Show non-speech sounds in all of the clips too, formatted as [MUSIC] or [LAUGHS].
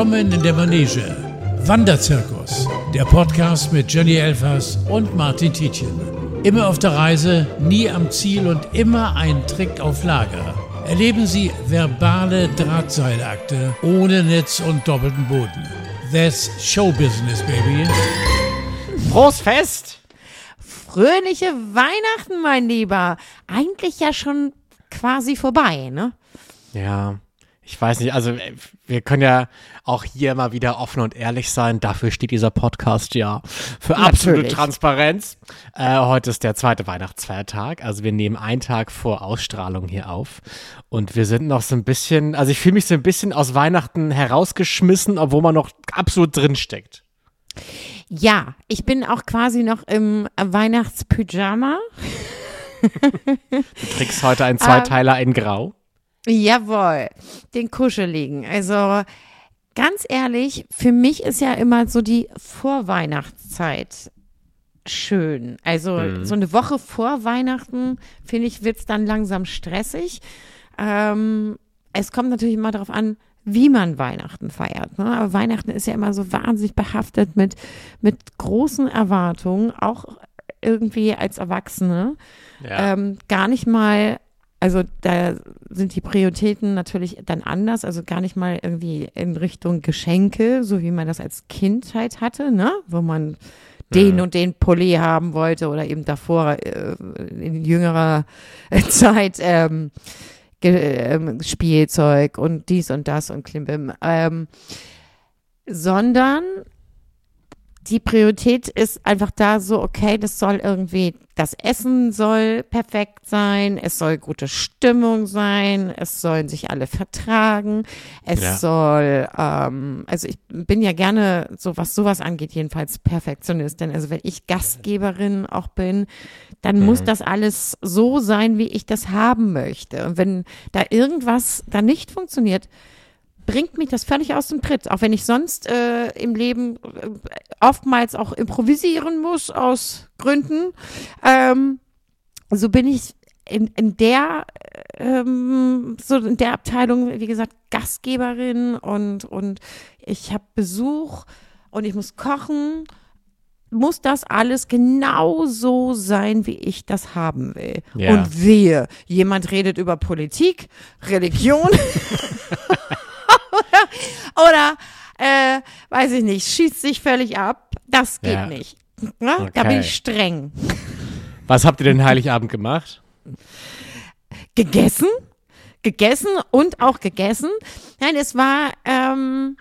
Willkommen in der Manege. Wanderzirkus, der Podcast mit Jenny Elfers und Martin Tietjen. Immer auf der Reise, nie am Ziel und immer ein Trick auf Lager. Erleben Sie verbale Drahtseilakte ohne Netz und doppelten Boden. That's Showbusiness, baby. Frohes Fest! Fröhliche Weihnachten, mein Lieber. Eigentlich ja schon quasi vorbei, ne? Ja, ich weiß nicht, also äh, wir können ja auch hier mal wieder offen und ehrlich sein. Dafür steht dieser Podcast ja für absolute Natürlich. Transparenz. Äh, heute ist der zweite Weihnachtsfeiertag, also wir nehmen einen Tag vor Ausstrahlung hier auf und wir sind noch so ein bisschen, also ich fühle mich so ein bisschen aus Weihnachten herausgeschmissen, obwohl man noch absolut drin steckt. Ja, ich bin auch quasi noch im Weihnachtspyjama. Du kriegst heute einen Zweiteiler in Grau. Jawohl, den kuscheligen. Also ganz ehrlich, für mich ist ja immer so die Vorweihnachtszeit schön. Also so eine Woche vor Weihnachten, finde ich, wird es dann langsam stressig. Ähm, es kommt natürlich immer darauf an, wie man Weihnachten feiert. Ne? Aber Weihnachten ist ja immer so wahnsinnig behaftet mit, mit großen Erwartungen, auch irgendwie als Erwachsene. Ja. Ähm, gar nicht mal, also da sind die Prioritäten natürlich dann anders, also gar nicht mal irgendwie in Richtung Geschenke, so wie man das als Kindheit hatte, ne? Wo man den und den Pulli haben wollte oder eben davor äh, in jüngerer [LAUGHS] Zeit ähm, ähm, Spielzeug und dies und das und Klimbim, ähm, sondern die Priorität ist einfach da so, okay, das soll irgendwie, das Essen soll perfekt sein, es soll gute Stimmung sein, es sollen sich alle vertragen, es Ja. soll, ähm, also ich bin ja gerne, so was sowas angeht, jedenfalls Perfektionistin. Also wenn ich Gastgeberin auch bin, dann muss das alles so sein, wie ich das haben möchte. Und wenn da irgendwas da nicht funktioniert, bringt mich das völlig aus dem Tritt. Auch wenn ich sonst äh, im Leben äh, oftmals auch improvisieren muss aus Gründen, ähm, so bin ich in, in der ähm, so in der Abteilung, wie gesagt, Gastgeberin und und ich habe Besuch und ich muss kochen. Muss das alles genau so sein, wie ich das haben will? Ja. Und wehe, jemand redet über Politik, Religion [LAUGHS] [LAUGHS] oder äh, weiß ich nicht, schießt sich völlig ab. Das geht Ja. nicht. Ne? Da bin Okay. ich streng. Was habt ihr denn Heiligabend gemacht? Gegessen, gegessen und auch gegessen. Nein, es war ähm,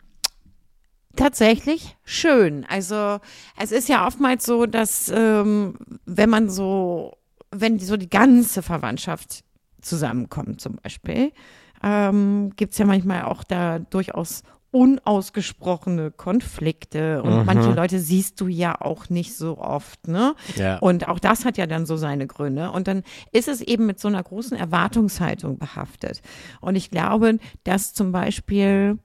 tatsächlich schön. Also es ist ja oftmals so, dass ähm, wenn man so, wenn so die ganze Verwandtschaft zusammenkommt zum Beispiel, ähm, gibt es ja manchmal auch da durchaus unausgesprochene Konflikte und manche Leute siehst du ja auch nicht so oft, ne? Ja. Und auch das hat ja dann so seine Gründe. Und dann ist es eben mit so einer großen Erwartungshaltung behaftet. Und ich glaube, dass zum Beispiel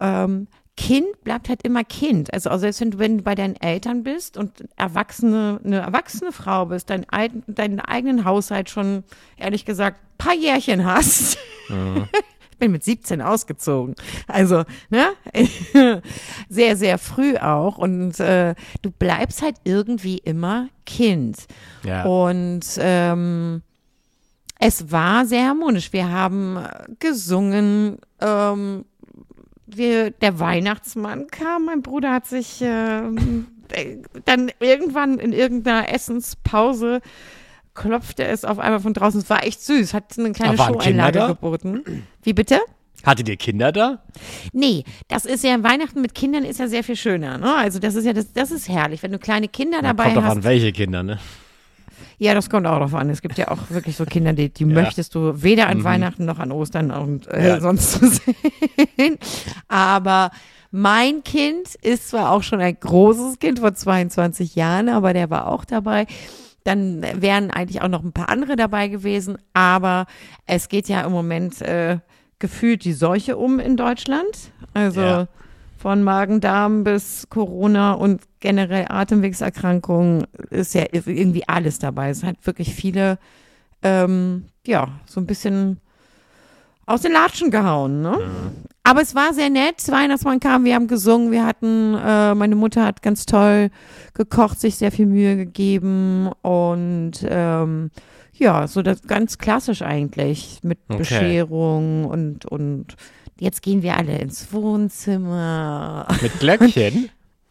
ähm, Kind bleibt halt immer Kind. Also, also selbst wenn du, wenn du bei deinen Eltern bist und erwachsene, eine erwachsene Frau bist, dein, ei- deinen eigenen Haushalt schon, ehrlich gesagt, paar Jährchen hast. [LAUGHS] Ich bin mit 17 ausgezogen. Also, ne? [LAUGHS] sehr, sehr früh auch. Und äh, du bleibst halt irgendwie immer Kind. Ja. Und ähm, es war sehr harmonisch. Wir haben gesungen. Ähm, wir, der Weihnachtsmann kam. Mein Bruder hat sich ähm, äh, dann irgendwann in irgendeiner Essenspause klopfte es auf einmal von draußen. Es war echt süß. Hat eine kleine Showeinlage geboten. Wie bitte? Hattet ihr Kinder da? Nee, das ist ja Weihnachten mit Kindern ist ja sehr viel schöner. Ne? Also das ist ja das, das ist herrlich, wenn du kleine Kinder dabei Kommt doch hast. an, welche Kinder, ne? Ja, das kommt auch drauf an. Es gibt ja auch wirklich so Kinder, die, die möchtest du weder an Weihnachten noch an Ostern und äh, Mhm. Ja. sonst zu sehen. Aber mein Kind ist zwar auch schon ein großes Kind vor 22 Jahren, aber der war auch dabei. Dann wären eigentlich auch noch ein paar andere dabei gewesen. Aber es geht ja im Moment äh, gefühlt die Seuche um in Deutschland. Also Ja. Von Magen-Darm bis Corona und generell Atemwegserkrankungen ist ja irgendwie alles dabei. Es hat wirklich viele, ähm, ja, so ein bisschen aus den Latschen gehauen, ne? Aber es war sehr nett. Weihnachtsmann kam, wir haben gesungen, wir hatten, äh, meine Mutter hat ganz toll gekocht, sich sehr viel Mühe gegeben und ähm, ja, so das ganz klassisch eigentlich mit Okay. Bescherung und und jetzt gehen wir alle ins Wohnzimmer. Mit Glöckchen?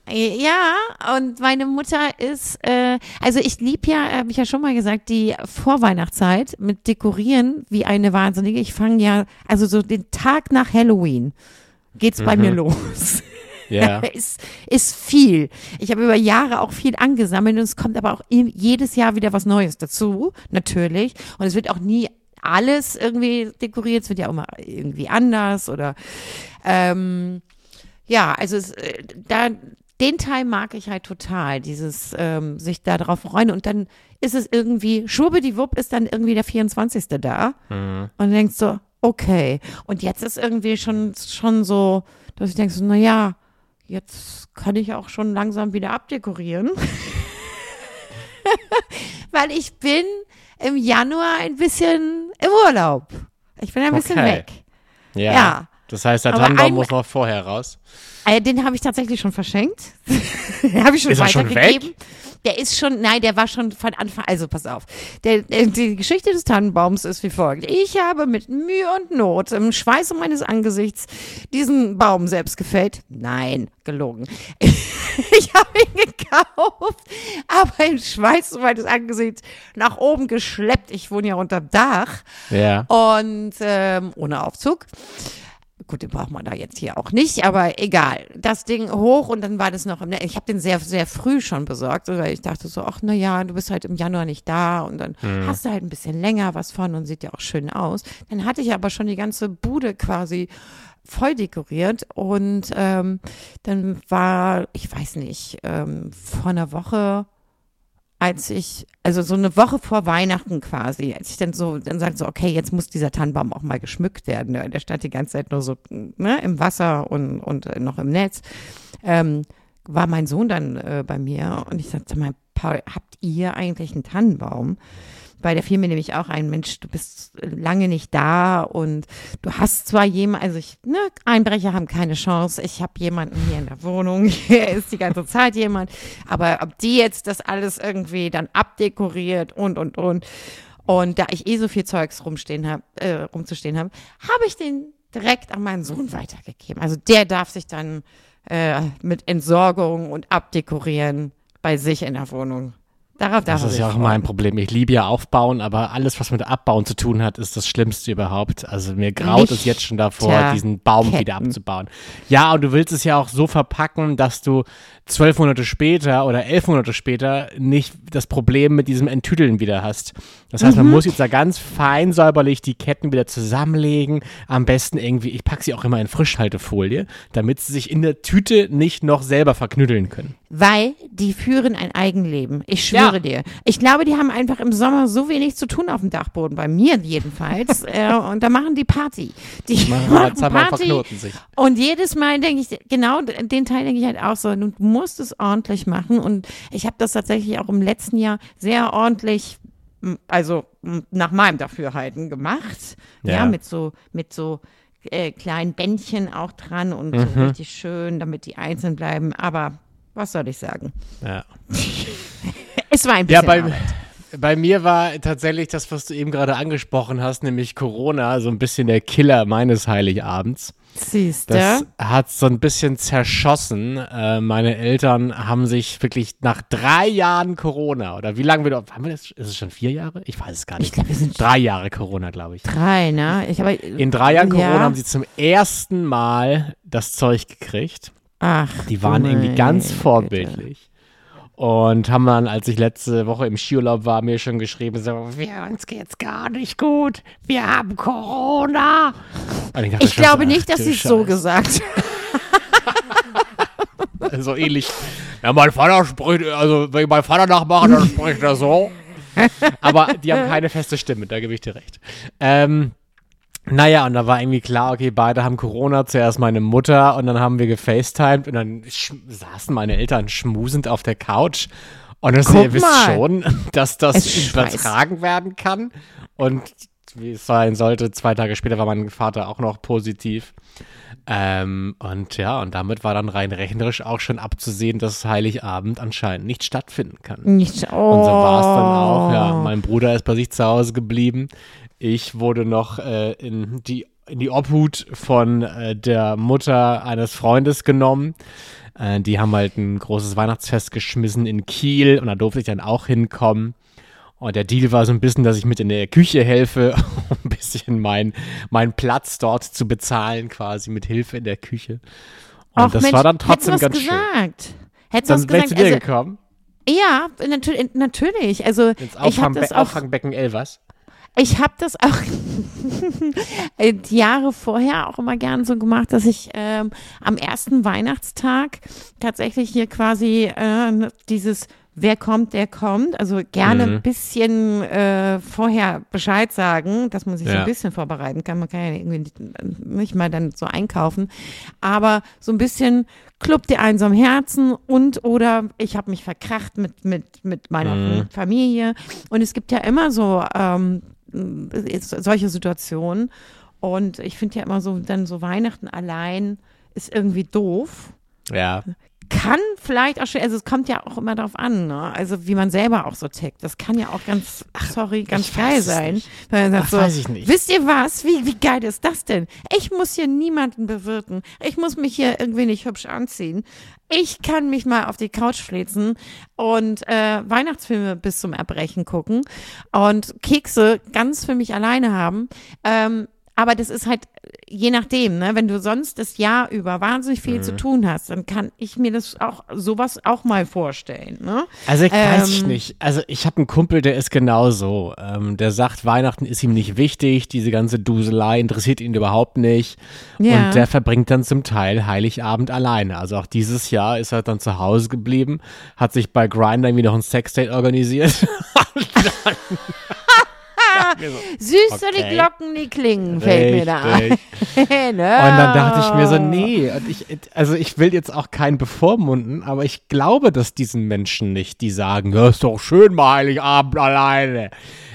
Ja, und meine Mutter ist, äh, also ich lieb ja, habe ich ja schon mal gesagt, die Vorweihnachtszeit mit Dekorieren wie eine Wahnsinnige. Ich fange ja, also so den Tag nach Halloween geht's bei mir los. Ja. [LAUGHS] ist, ist viel. Ich habe über Jahre auch viel angesammelt und es kommt aber auch jedes Jahr wieder was Neues dazu, natürlich. Und es wird auch nie alles irgendwie dekoriert, es wird ja auch mal irgendwie anders oder ähm, ja, also es, äh, da den Teil mag ich halt total, dieses ähm, sich da drauf freuen und dann ist es irgendwie, schwuppdiwupp ist dann irgendwie der 24. da und du denkst so, okay. Und jetzt ist irgendwie schon, schon so, dass ich denke so, na ja, jetzt kann ich auch schon langsam wieder abdekorieren. [LAUGHS] Weil ich bin im Januar ein bisschen im Urlaub. Ich bin ein bisschen Okay. weg. Ja. Ja. Das heißt, der Tannenbaum muss noch vorher raus. Äh, den habe ich tatsächlich schon verschenkt. [LAUGHS] den habe ich schon Ist er schon weitergegeben. Der ist schon, nein, der war schon von Anfang, also pass auf. Der, der, die Geschichte des Tannenbaums ist wie folgt. Ich habe mit Mühe und Not im Schweiße meines Angesichts diesen Baum selbst gefällt. Nein, gelogen. [LAUGHS] ich habe ihn gekauft, aber im Schweiße meines Angesichts nach oben geschleppt. Ich wohne ja unter Dach Ja. und ähm, ohne Aufzug. Gut, den braucht man da jetzt hier auch nicht, aber egal. Das Ding hoch und dann war das noch im Netz. Ich habe den sehr, sehr früh schon besorgt, weil ich dachte so, ach na ja, du bist halt im Januar nicht da und dann hast du halt ein bisschen länger was von und sieht ja auch schön aus. Dann hatte ich aber schon die ganze Bude quasi voll dekoriert und ähm, dann war, ich weiß nicht, ähm, vor einer Woche als ich, also so eine Woche vor Weihnachten quasi, als ich dann so, dann sagte so, okay, jetzt muss dieser Tannenbaum auch mal geschmückt werden. Der stand die ganze Zeit nur so ne, im Wasser und, und äh, noch im Netz. Ähm, war mein Sohn dann äh, bei mir und ich sagte mal, Paul, habt ihr eigentlich einen Tannenbaum? Weil der fiel mir nämlich auch ein, Mensch, du bist lange nicht da und du hast zwar jemanden, also ich, ne, Einbrecher haben keine Chance. Ich habe jemanden hier in der Wohnung, [LAUGHS] hier ist die ganze Zeit jemand, aber ob die jetzt das alles irgendwie dann abdekoriert und und und und da ich eh so viel Zeugs rumstehen hab, äh, rumzustehen habe, habe ich den direkt an meinen Sohn weitergegeben. Also der darf sich dann äh, mit Entsorgung und Abdekorieren bei sich in der Wohnung. Darauf darf Das ist ja auch mein Problem. Ich liebe ja Aufbauen, aber alles, was mit Abbauen zu tun hat, ist das Schlimmste überhaupt. Also mir graut es jetzt schon davor, diesen Baum wieder abzubauen. Ja, und du willst es ja auch so verpacken, dass du zwölf Monate später oder elf Monate später nicht das Problem mit diesem Enttüdeln wieder hast. Das heißt, man muss jetzt da ganz fein säuberlich die Ketten wieder zusammenlegen. Am besten irgendwie, ich packe sie auch immer in Frischhaltefolie, damit sie sich in der Tüte nicht noch selber verknüdeln können. Weil die führen ein Eigenleben. Ich schwöre Ja. dir. Ich glaube, die haben einfach im Sommer so wenig zu tun auf dem Dachboden, bei mir jedenfalls. [LAUGHS] äh, und da machen die Party. Die Machen [LAUGHS] machen und Party. verknoten sich. Und jedes Mal denke ich, genau den Teil denke ich halt auch so, du musst es ordentlich machen. Und ich habe das tatsächlich auch im letzten Jahr sehr ordentlich, also nach meinem Dafürhalten gemacht. Ja, Ja. mit so, mit so äh, kleinen Bändchen auch dran und Mhm. so richtig schön, damit die einzeln bleiben. Aber was soll ich sagen? Ja. [LAUGHS] Es war ein Ja, bisschen bei, Arbeit. bei mir war tatsächlich das, was du eben gerade angesprochen hast, nämlich Corona, so ein bisschen der Killer meines Heiligabends. Siehst Das du? hat so ein bisschen zerschossen. Äh, meine Eltern haben sich wirklich nach drei Jahren Corona, oder wie lange wir doch, haben wir das, ist es schon vier Jahre? Ich weiß es gar nicht. Ich glaube, wir sind drei Jahre Corona, glaube ich. drei, ne? Ich habe In drei Jahren ja. Corona haben sie zum ersten Mal das Zeug gekriegt. Ach, Die waren irgendwie ganz vorbildlich. Und haben dann, als ich letzte Woche im Skiurlaub war, mir schon geschrieben, so, wir, uns geht's gar nicht gut. Wir haben Corona. Dachte Ich schon glaube nicht, dass sie es so gesagt [LAUGHS] [LAUGHS] So ähnlich. Ja, mein Vater spricht, also wenn ich meinen Vater nachmache, dann spricht er so. Aber die haben keine feste Stimme, da gebe ich dir recht. Ähm, naja, und da war irgendwie klar, okay, beide haben Corona, zuerst meine Mutter und dann haben wir gefacetimed und dann saßen meine Eltern schmusend auf der Couch. Und das, ihr wisst mal. schon, [LAUGHS] dass das übertragen werden kann. Und wie es sein sollte. Zwei Tage später war mein Vater auch noch positiv. Ähm, und ja, und damit war dann rein rechnerisch auch schon abzusehen, dass Heiligabend anscheinend nicht stattfinden kann. Nicht, oh. Und so war es dann auch. Ja, mein Bruder ist bei sich zu Hause geblieben. Ich wurde noch äh, in die in die Obhut von äh, der Mutter eines Freundes genommen. Äh, die haben halt ein großes Weihnachtsfest geschmissen in Kiel und da durfte ich dann auch hinkommen. Und der Deal war so ein bisschen, dass ich mit in der Küche helfe, [LAUGHS] um ein bisschen meinen mein Platz dort zu bezahlen, quasi mit Hilfe in der Küche. Und Och, das Mensch, war dann trotzdem hättest ganz was schön. gesagt. Hättest Dann was gesagt. du dir Also, gekommen, ja, natürlich. Also ins ich habe Auffang das auch Auffangbecken Elvers. Ich habe das auch [LAUGHS] äh, die Jahre vorher auch immer gern so gemacht, dass ich ähm, am ersten Weihnachtstag tatsächlich hier quasi äh, dieses Wer kommt, der kommt. Also gerne Mhm. ein bisschen äh, vorher Bescheid sagen, dass man sich so Ja. ein bisschen vorbereiten kann. Man kann ja irgendwie nicht, mal dann so einkaufen. Aber so ein bisschen Club der einsamen Herzen und oder ich habe mich verkracht mit, mit, mit meiner Mhm. Familie. Und es gibt ja immer so ähm, solche Situationen. Und ich finde ja immer so, dann so Weihnachten allein ist irgendwie doof. Ja. Kann vielleicht auch schon, also es kommt ja auch immer darauf an, ne? Also wie man selber auch so tickt. Das kann ja auch ganz, sorry, ganz geil sein. Ach, so, weiß ich nicht. Wisst ihr was? Wie, wie geil ist das denn? Ich muss hier niemanden bewirten. Ich muss mich hier irgendwie nicht hübsch anziehen. Ich kann mich mal auf die Couch flitzen und äh, Weihnachtsfilme bis zum Erbrechen gucken und Kekse ganz für mich alleine haben. Ähm, aber das ist halt je nachdem, ne? Wenn du sonst das Jahr über wahnsinnig viel Mhm. zu tun hast, dann kann ich mir das auch sowas auch mal vorstellen, ne? Also ich weiß ich Ähm, nicht. Also ich habe einen Kumpel, der ist genauso. Ähm, der sagt, Weihnachten ist ihm nicht wichtig, diese ganze Duselei interessiert ihn überhaupt nicht. Ja. Und der verbringt dann zum Teil Heiligabend alleine. Also auch dieses Jahr ist er dann zu Hause geblieben, hat sich bei Grindr irgendwie noch ein Sexdate organisiert. [LAUGHS] [LAUGHS] Süß so die Okay. Glocken, die klingen, fällt mir da ein. Richtig. [LAUGHS] ne? Und dann dachte ich mir so, nee, und ich, also ich will jetzt auch keinen bevormunden, aber ich glaube das diesen Menschen nicht, die sagen, ja, ist doch schön mal Heiligabend alleine.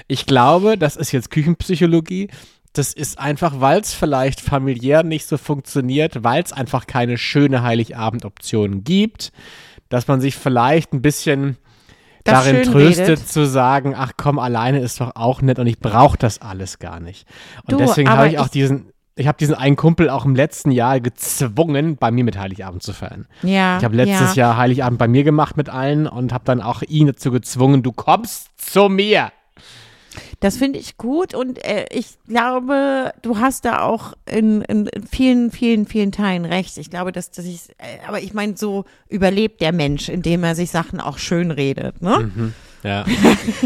Ich glaube, das ist jetzt Küchenpsychologie. Das ist einfach, weil es vielleicht familiär nicht so funktioniert, weil es einfach keine schöne Heiligabend-Option gibt, dass man sich vielleicht ein bisschen Das darin tröstet redet. zu sagen, ach komm, alleine ist doch auch nett und ich brauche das alles gar nicht. Und Du, deswegen habe ich auch ich- diesen, ich habe diesen einen Kumpel auch im letzten Jahr gezwungen, bei mir mit Heiligabend zu feiern. Ja, Ich habe letztes ja. Jahr Heiligabend bei mir gemacht mit allen und habe dann auch ihn dazu gezwungen, du kommst zu mir. Das finde ich gut und äh, ich glaube, du hast da auch in, in, vielen, vielen, vielen Teilen recht. Ich glaube, dass, dass ich, äh, aber ich meine, so überlebt der Mensch, indem er sich Sachen auch schön redet, ne? Ja,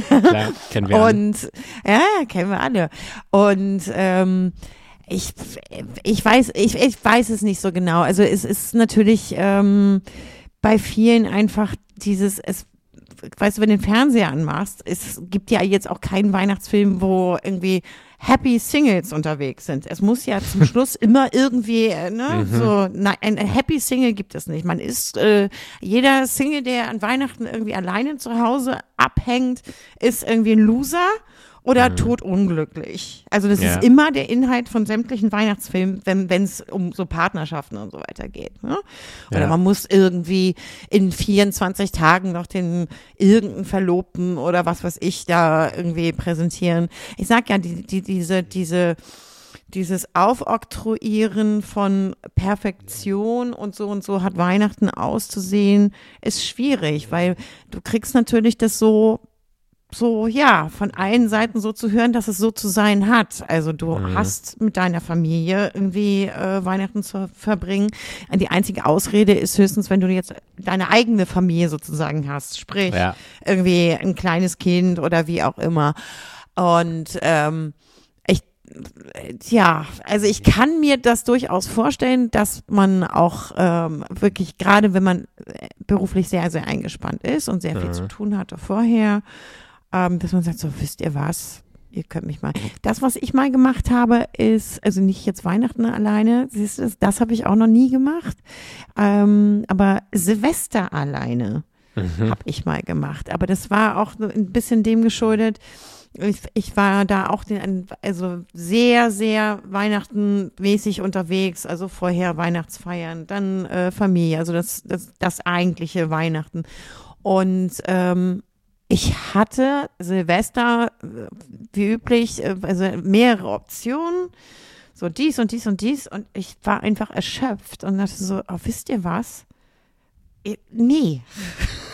klar, kennen wir. alle. Und ja, ja, kennen wir alle. Und ähm, ich, ich weiß, ich, ich weiß es nicht so genau. Also es ist natürlich ähm, bei vielen einfach dieses, es weißt du, wenn du den Fernseher anmachst, es gibt ja jetzt auch keinen Weihnachtsfilm, wo irgendwie Happy Singles unterwegs sind. Es muss ja zum [LAUGHS] Schluss immer irgendwie, äh, ne, so, nein, ein Happy Single gibt es nicht. Man ist, äh, jeder Single, der an Weihnachten irgendwie alleine zu Hause abhängt, ist irgendwie ein Loser oder totunglücklich. Also das Ja. ist immer der Inhalt von sämtlichen Weihnachtsfilmen, wenn es um so Partnerschaften und so weiter geht. Ne? Oder Ja. man muss irgendwie in 24 Tagen noch den irgendeinen Verlobten oder was weiß ich da irgendwie präsentieren. Ich sag ja, die, die, diese, diese, dieses Aufoktroyieren von Perfektion und so und so hat Weihnachten auszusehen, ist schwierig, weil du kriegst natürlich das so so, ja, von allen Seiten so zu hören, dass es so zu sein hat. Also du hast mit deiner Familie irgendwie äh, Weihnachten zu verbringen. Die einzige Ausrede ist höchstens, wenn du jetzt deine eigene Familie sozusagen hast. Sprich, Ja. irgendwie ein kleines Kind oder wie auch immer. Und ähm, ich, äh, ja, also ich kann mir das durchaus vorstellen, dass man auch ähm, wirklich, gerade wenn man äh, beruflich sehr, sehr eingespannt ist und sehr viel zu tun hatte vorher, ähm, dass man sagt, so, wisst ihr was? Ihr könnt mich mal. Das, was ich mal gemacht habe, ist, also nicht jetzt Weihnachten alleine, siehst du, das, das habe ich auch noch nie gemacht, ähm, aber Silvester alleine. mhm. habe ich mal gemacht. Aber das war auch ein bisschen dem geschuldet. Ich, ich war da auch den, also sehr, sehr Weihnachtenmäßig unterwegs, also vorher Weihnachtsfeiern, dann äh, Familie, also das, das, das eigentliche Weihnachten. Und ähm, ich hatte Silvester, äh, wie üblich, äh, also mehrere Optionen so dies und dies und dies und ich war einfach erschöpft und dachte so, oh, wisst ihr was? Nee.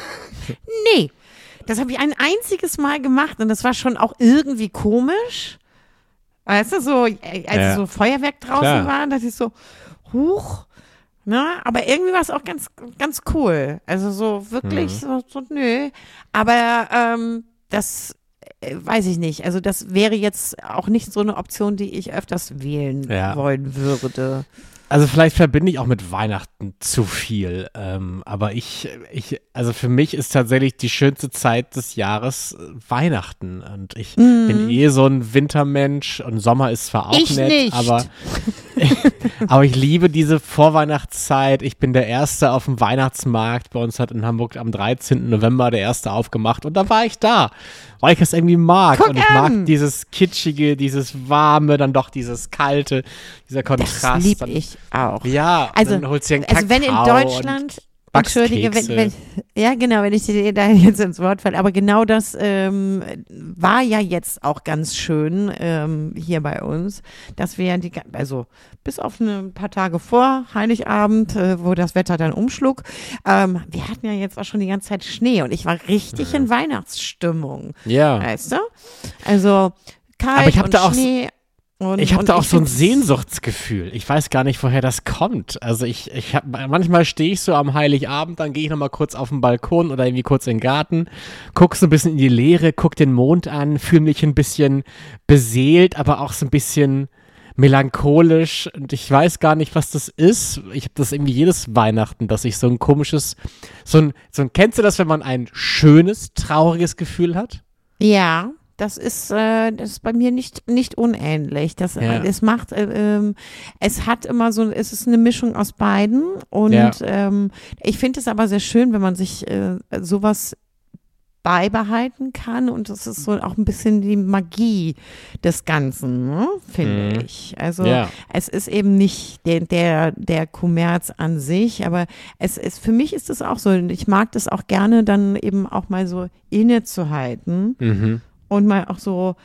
[LAUGHS] nee. Das habe ich ein einziges Mal gemacht und das war schon auch irgendwie komisch. Weißt du, so, äh, als ja. so Feuerwerk draußen Klar. war, dass ich so, huch, ne? Aber irgendwie war es auch ganz, ganz cool. Also so wirklich mhm. so, so, nö. Aber ähm, das äh, weiß ich nicht. Also das wäre jetzt auch nicht so eine Option, die ich öfters wählen ja. wollen würde. Also vielleicht verbinde ich auch mit Weihnachten zu viel. Ähm, aber ich, ich, also für mich ist tatsächlich die schönste Zeit des Jahres äh, Weihnachten. Und ich mm. bin eh so ein Wintermensch und Sommer ist zwar auch ich nett, nicht. aber [LAUGHS] aber ich liebe diese Vorweihnachtszeit. Ich bin der Erste auf dem Weihnachtsmarkt. Bei uns hat in Hamburg am 13. November der Erste aufgemacht und da war ich da, weil ich es irgendwie mag. Guck und ich mag dieses Kitschige, dieses Warme, dann doch dieses Kalte, dieser Kontrast. Das liebe ich auch. Ja, also, dann holst du dir einen also wenn in Deutschland Entschuldige, wenn, wenn, ja genau, wenn ich dir da [LAUGHS] jetzt ins Wort falle, aber genau das ähm, war ja jetzt auch ganz schön ähm, hier bei uns, dass wir die, also bis auf ein paar Tage vor Heiligabend, äh, wo das Wetter dann umschlug, ähm, wir hatten ja jetzt auch schon die ganze Zeit Schnee und ich war richtig in Weihnachtsstimmung. Ja. Weißt du? Also kalt aber ich und da auch Schnee. Und, ich habe da auch so ein Sehnsuchtsgefühl. Ich weiß gar nicht, woher das kommt. Also ich, ich hab, manchmal stehe ich so am Heiligabend, dann gehe ich nochmal kurz auf den Balkon oder irgendwie kurz in den Garten, guck so ein bisschen in die Leere, guck den Mond an, fühle mich ein bisschen beseelt, aber auch so ein bisschen melancholisch und ich weiß gar nicht, was das ist. Ich habe das irgendwie jedes Weihnachten, dass ich so ein komisches, so ein, so ein, kennst du das, wenn man ein schönes, trauriges Gefühl hat? Ja. Das ist, äh, das ist bei mir nicht, nicht unähnlich. Das, ja. Es macht, äh, äh, es hat immer so, es ist eine Mischung aus beiden. Und ja. ähm, ich finde es aber sehr schön, wenn man sich äh, sowas beibehalten kann und das ist so auch ein bisschen die Magie des Ganzen, ne? finde mhm. ich. Also ja. es ist eben nicht der, der, der Kommerz an sich, aber es ist, für mich ist es auch so, ich mag das auch gerne dann eben auch mal so innezuhalten mhm und mal auch so,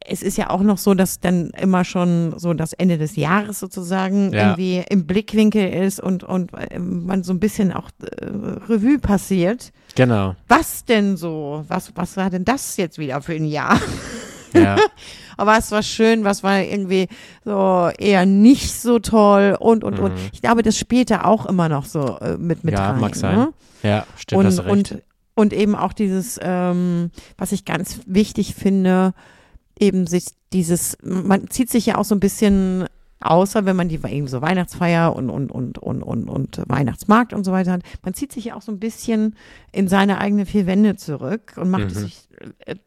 es ist ja auch noch so, dass dann immer schon so das Ende des Jahres sozusagen ja. irgendwie im Blickwinkel ist und, und äh, man so ein bisschen auch äh, Revue passiert. Genau. Was denn so? Was, was war denn das jetzt wieder für ein Jahr? Ja. [LAUGHS] Aber was war schön, was war irgendwie so eher nicht so toll und und mhm. und. Ich glaube, das spielt da auch immer noch so äh, mit mit ja, rein. Mag sein. Ne? Ja, stimmt. Und, hast recht. und und eben auch dieses, ähm, was ich ganz wichtig finde, eben sich dieses, man zieht sich ja auch so ein bisschen außer wenn man die eben so Weihnachtsfeier und, und, und, und, und, und Weihnachtsmarkt und so weiter hat, man zieht sich ja auch so ein bisschen in seine eigenen vier Wände zurück und macht mhm. es sich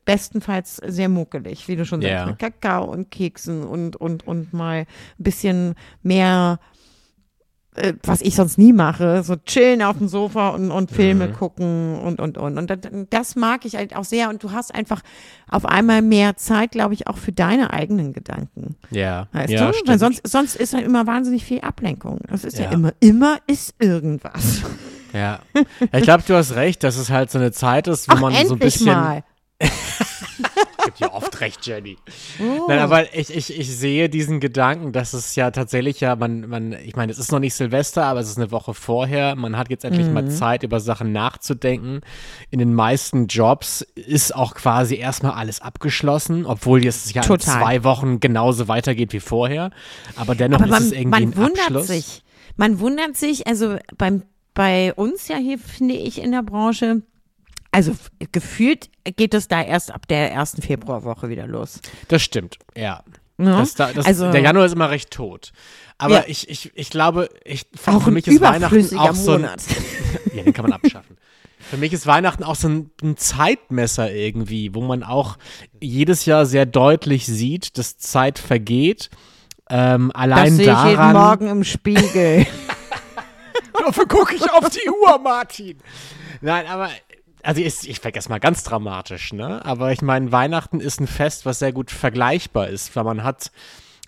bestenfalls sehr muckelig, wie du schon yeah. sagst, mit Kakao und Keksen und, und, und mal ein bisschen mehr äh, was ich sonst nie mache, so chillen auf dem Sofa und, und Filme mhm. gucken und, und, und. Und das, mag ich halt auch sehr. Und du hast einfach auf einmal mehr Zeit, glaube ich, auch für deine eigenen Gedanken. Ja. Weißt ja, du? Stimmt. Weil sonst, sonst ist halt immer wahnsinnig viel Ablenkung. Das ist ja, ja immer, immer ist irgendwas. Ja. Ich glaube, du hast recht, dass es halt so eine Zeit ist, wo Ach, man so ein bisschen. Mal. [LAUGHS] gibt ja oft recht, Jenny. Oh. Nein, aber ich, ich, ich sehe diesen Gedanken, dass es ja tatsächlich ja, man, man, ich meine, es ist noch nicht Silvester, aber es ist eine Woche vorher. Man hat jetzt endlich mhm. mal Zeit, über Sachen nachzudenken. In den meisten Jobs ist auch quasi erstmal alles abgeschlossen, obwohl jetzt ja in zwei Wochen genauso weitergeht wie vorher. Aber dennoch aber man, ist es irgendwie man ein wundert Abschluss. Sich. Man wundert sich, also beim, bei uns ja hier, finde ich, in der Branche, also gefühlt geht es da erst ab der ersten Februarwoche wieder los. Das stimmt, ja. ja. Das, das, also, der Januar ist immer recht tot. Aber ja. ich, ich, ich glaube, ich, auch für mich ist Weihnachten auch so ein, [LAUGHS] ja, den kann man abschaffen. Für mich ist Weihnachten auch so ein, ein, Zeitmesser irgendwie, wo man auch jedes Jahr sehr deutlich sieht, dass Zeit vergeht. Ähm, allein das sehe ich jeden Morgen im Spiegel. [LAUGHS] Dafür gucke ich auf die Uhr, Martin. Nein, aber also ich, ich vergesse mal ganz dramatisch, ne? Aber ich meine, Weihnachten ist ein Fest, was sehr gut vergleichbar ist, weil man hat,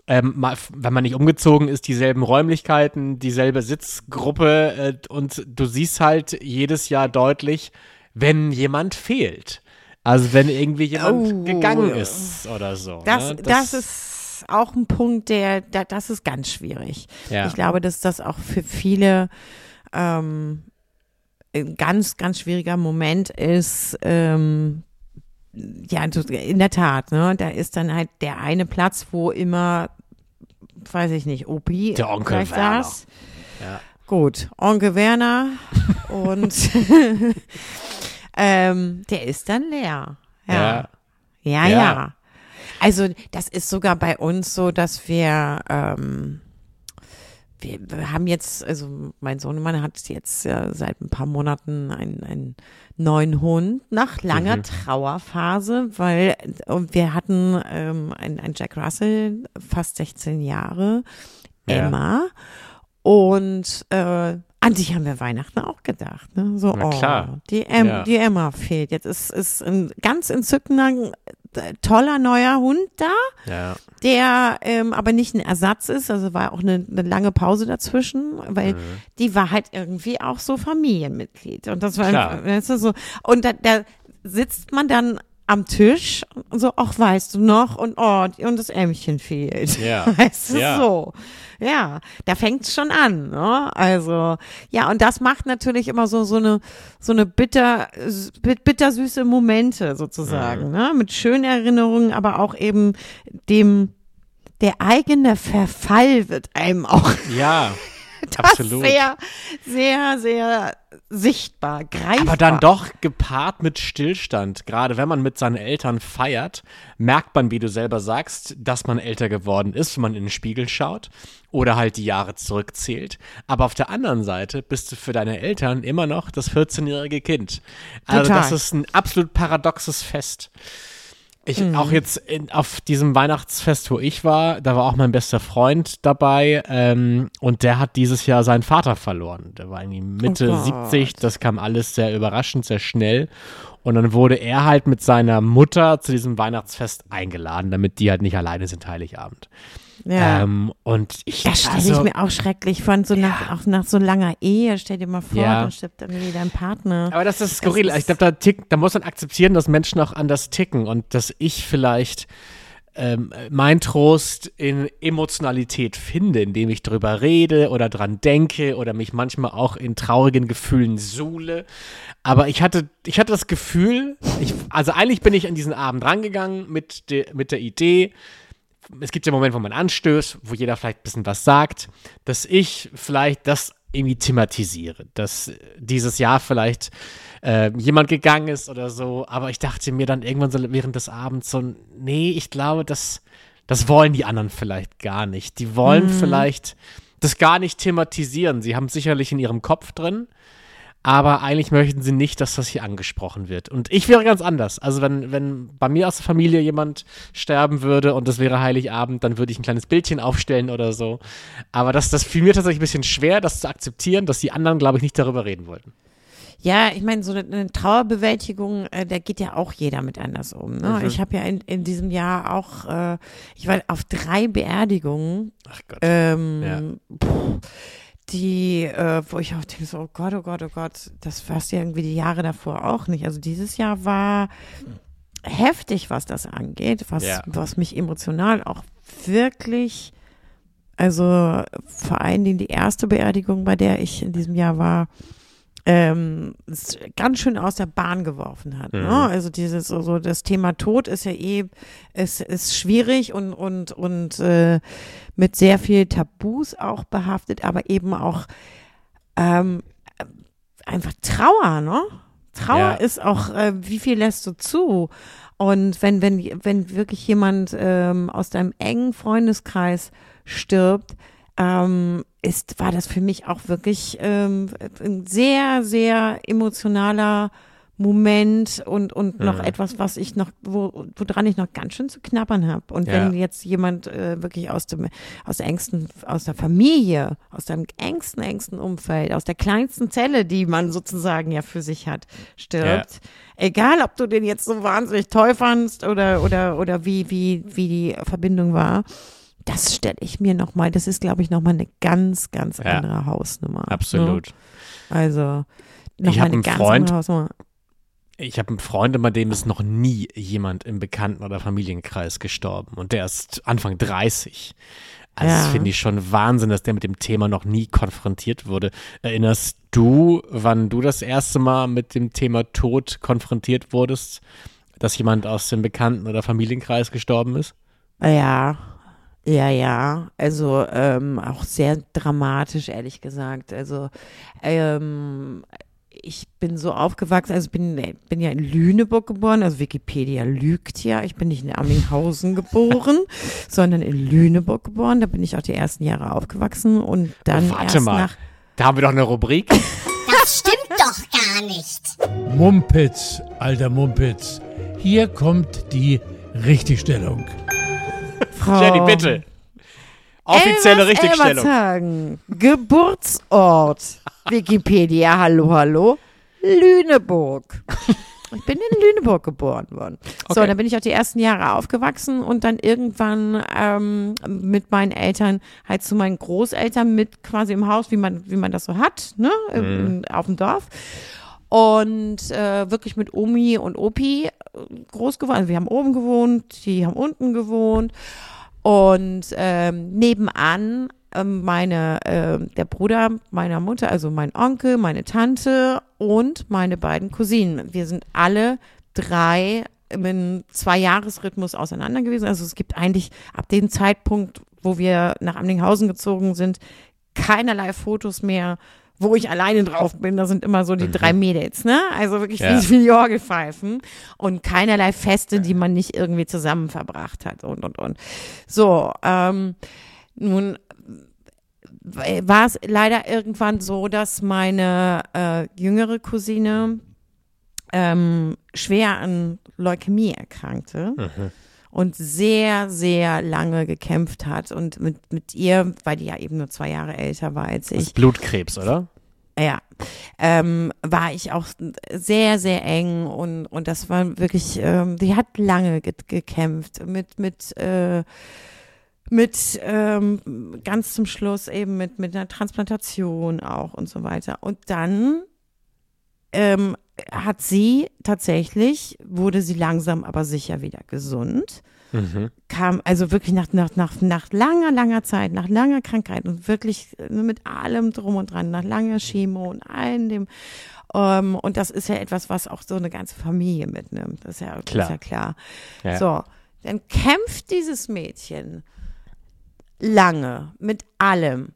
ähm, mal, wenn man nicht umgezogen ist, dieselben Räumlichkeiten, dieselbe Sitzgruppe äh, und du siehst halt jedes Jahr deutlich, wenn jemand fehlt. Also wenn irgendwie jemand Oh. gegangen ist oder so. Das, ne? das, ist auch ein Punkt, der, der, das ist ganz schwierig. Ja. Ich glaube, dass das auch für viele ähm, ein ganz, ganz schwieriger Moment ist. Ähm, ja, in der Tat, ne? Da ist dann halt der eine Platz, wo immer, weiß ich nicht, Opi Der Onkel saß. Ja. Gut, Onkel Werner [LAUGHS] und [LAUGHS] ähm, der ist dann leer. Ja. Ja. Ja, Ja. ja. Also das ist sogar bei uns so, dass wir, ähm, wir, wir haben jetzt, also mein Sohnemann hat jetzt ja seit ein paar Monaten einen, einen neuen Hund nach langer Mhm. Trauerphase, weil und wir hatten ähm, ein, ein Jack Russell, fast 16 Jahre, Ja. Emma. Und äh, an dich haben wir Weihnachten auch gedacht. Ne? So, Na oh, die, em Ja. die Emma fehlt. Jetzt ist, ist ein ganz entzückender, toller neuer Hund da, Ja. der ähm, aber nicht ein Ersatz ist. Also war auch eine, eine lange Pause dazwischen, weil Mhm. die war halt irgendwie auch so Familienmitglied. Und das war weißt du, so. Und da, da sitzt man dann am Tisch und so, ach, weißt du noch, und oh, und das Ämmchen fehlt. Ja. [LAUGHS] Weißt du, Ja. so. Ja, da fängt's schon an, ne? Also, ja, und das macht natürlich immer so, so eine, so eine bitter, bit- bittersüße Momente sozusagen, Mhm. ne? Mit schönen Erinnerungen, aber auch eben dem, der eigene Verfall wird einem auch Ja. [LAUGHS] [LAUGHS] das Absolut. sehr, sehr, sehr sichtbar, greifbar. Aber dann doch gepaart mit Stillstand. Gerade wenn man mit seinen Eltern feiert, merkt man, wie du selber sagst, dass man älter geworden ist, wenn man in den Spiegel schaut oder halt die Jahre zurückzählt. Aber auf der anderen Seite bist du für deine Eltern immer noch das 14-jährige Kind. Also Total. das ist ein absolut paradoxes Fest. Ich, Mhm. Auch jetzt in, auf diesem Weihnachtsfest, wo ich war, da war auch mein bester Freund dabei ähm, und der hat dieses Jahr seinen Vater verloren. Der war irgendwie Mitte Oh Gott. 70, das kam alles sehr überraschend, sehr schnell. Und dann wurde er halt mit seiner Mutter zu diesem Weihnachtsfest eingeladen, damit die halt nicht alleine sind Heiligabend. Ja. Ähm, und ich, Das stelle also, ich mir auch schrecklich vor, so nach, auch nach so langer Ehe, stell dir mal vor, Ja. dann stirbt irgendwie dein Partner. Aber das ist skurril. Es ist- ich glaube, da, tick- da muss man akzeptieren, dass Menschen auch anders ticken und dass ich vielleicht ähm, mein Trost in Emotionalität finde, indem ich drüber rede oder dran denke oder mich manchmal auch in traurigen Gefühlen suhle. Aber ich hatte, ich hatte das Gefühl, ich, also eigentlich bin ich an diesen Abend rangegangen mit, de, mit der Idee, es gibt ja Momente, wo man anstößt, wo jeder vielleicht ein bisschen was sagt, dass ich vielleicht das irgendwie thematisiere, dass dieses Jahr vielleicht äh, jemand gegangen ist oder so, aber ich dachte mir dann irgendwann so während des Abends so, nee, ich glaube, das, das wollen die anderen vielleicht gar nicht. Die wollen vielleicht das gar nicht thematisieren. Sie haben es sicherlich in ihrem Kopf drin, aber eigentlich möchten sie nicht, dass das hier angesprochen wird. Und ich wäre ganz anders. Also wenn, wenn bei mir aus der Familie jemand sterben würde und das wäre Heiligabend, dann würde ich ein kleines Bildchen aufstellen oder so. Aber das, das fiel mir tatsächlich ein bisschen schwer, das zu akzeptieren, dass die anderen, glaube ich, nicht darüber reden wollten. Ja, ich meine, so eine, eine Trauerbewältigung, äh, da geht ja auch jeder mit anders um. Ne? Mhm. Ich habe ja in, in diesem Jahr auch, äh, ich war auf drei Beerdigungen, Ach Gott. ähm, Ja. pff, die, äh, wo ich auch denke, so, oh Gott, oh Gott, oh Gott, das war's ja irgendwie die Jahre davor auch nicht. Also dieses Jahr war heftig, was das angeht, was, Ja. was mich emotional auch wirklich, also vor allen Dingen die erste Beerdigung, bei der ich in diesem Jahr war, ähm, ganz schön aus der Bahn geworfen hat. Mhm. Ne? Also dieses so, so das Thema Tod ist ja eh es ist schwierig und und und äh, mit sehr viel Tabus auch behaftet, aber eben auch ähm, einfach Trauer, ne? Trauer Ja. ist auch, äh, wie viel lässt du zu? Und wenn wenn wenn wirklich jemand ähm, aus deinem engen Freundeskreis stirbt, ähm, ist, war das für mich auch wirklich ähm, ein sehr, sehr emotionaler Moment und, und noch Mhm. etwas, was ich noch, wo, woran ich noch ganz schön zu knabbern habe. Und Ja. wenn jetzt jemand äh, wirklich aus dem, aus der engsten, aus der Familie, aus dem engsten, engsten Umfeld, aus der kleinsten Zelle, die man sozusagen ja für sich hat, stirbt, egal ob du den jetzt so wahnsinnig toll fandst oder, oder, oder wie, wie, wie die Verbindung war, das stelle ich mir nochmal, das ist, glaube ich, nochmal eine ganz, ganz Ja. andere Hausnummer. Ne? Absolut. Also, Ich nochmal eine einen ganz Freund, andere Hausnummer. Ich habe einen Freund, bei dem ist noch nie jemand im Bekannten- oder Familienkreis gestorben. Und der ist Anfang 30. Also das Ja. finde ich schon Wahnsinn, dass der mit dem Thema noch nie konfrontiert wurde. Erinnerst du, wann du das erste Mal mit dem Thema Tod konfrontiert wurdest, dass jemand aus dem Bekannten- oder Familienkreis gestorben ist? Ja, ja, ja. Also ähm, auch sehr dramatisch, ehrlich gesagt. Also ähm, ich bin so aufgewachsen, also bin, bin ja in Lüneburg geboren, also Wikipedia lügt ja. Ich bin nicht in Amminghausen geboren, [LAUGHS] sondern in Lüneburg geboren. Da bin ich auch die ersten Jahre aufgewachsen und dann Oh, Warte erst mal. nach Da haben wir doch eine Rubrik. [LAUGHS] Das stimmt doch gar nicht. Mumpitz, alter Mumpitz. Hier kommt die Richtigstellung. Frau [LAUGHS] Jenny, bitte. Offizielle Richtigstellung. Geburtsort. Wikipedia, hallo, hallo. Lüneburg. Ich bin in Lüneburg geboren worden. So, Okay. dann bin ich auch die ersten Jahre aufgewachsen und dann irgendwann ähm, mit meinen Eltern halt zu meinen Großeltern mit quasi im Haus, wie man, wie man das so hat, ne, im, auf dem Dorf. Und äh, wirklich mit Omi und Opi äh, groß geworden. Also wir haben oben gewohnt, die haben unten gewohnt. Und ähm, nebenan ähm, meine, ähm, der Bruder meiner Mutter, also mein Onkel, meine Tante und meine beiden Cousinen. Wir sind alle drei im Zwei-Jahres-Rhythmus auseinander gewesen. Also es gibt eigentlich ab dem Zeitpunkt, wo wir nach Amlinghausen gezogen sind, keinerlei Fotos mehr, wo ich alleine drauf bin. Da sind immer so die drei Mädels, ne? Also wirklich Ja. wie, [LAUGHS] Orgelpfeifen. Und keinerlei Feste, die man nicht irgendwie zusammen verbracht hat und, und, und. So, ähm, nun war es leider irgendwann so, dass meine äh, jüngere Cousine ähm, schwer an Leukämie erkrankte und sehr, sehr lange gekämpft hat. Und mit, mit ihr, weil die ja eben nur zwei Jahre älter war als Das ich, ist Blutkrebs, oder? ja, ähm, war ich auch sehr, sehr eng und, und das war wirklich, ähm, die hat lange ge gekämpft mit, mit, äh, mit ähm, ganz zum Schluss eben mit, mit einer Transplantation auch und so weiter. Und dann ähm, hat sie tatsächlich, wurde sie langsam aber sicher wieder gesund Mhm. kam also wirklich nach, nach, nach, nach langer, langer Zeit, nach langer Krankheit und wirklich äh, mit allem drum und dran, nach langer Chemo und allem dem. Ähm, und das ist ja etwas, was auch so eine ganze Familie mitnimmt. Das ist ja Klar. Ist ja klar. Ja. So, dann kämpft dieses Mädchen lange mit allem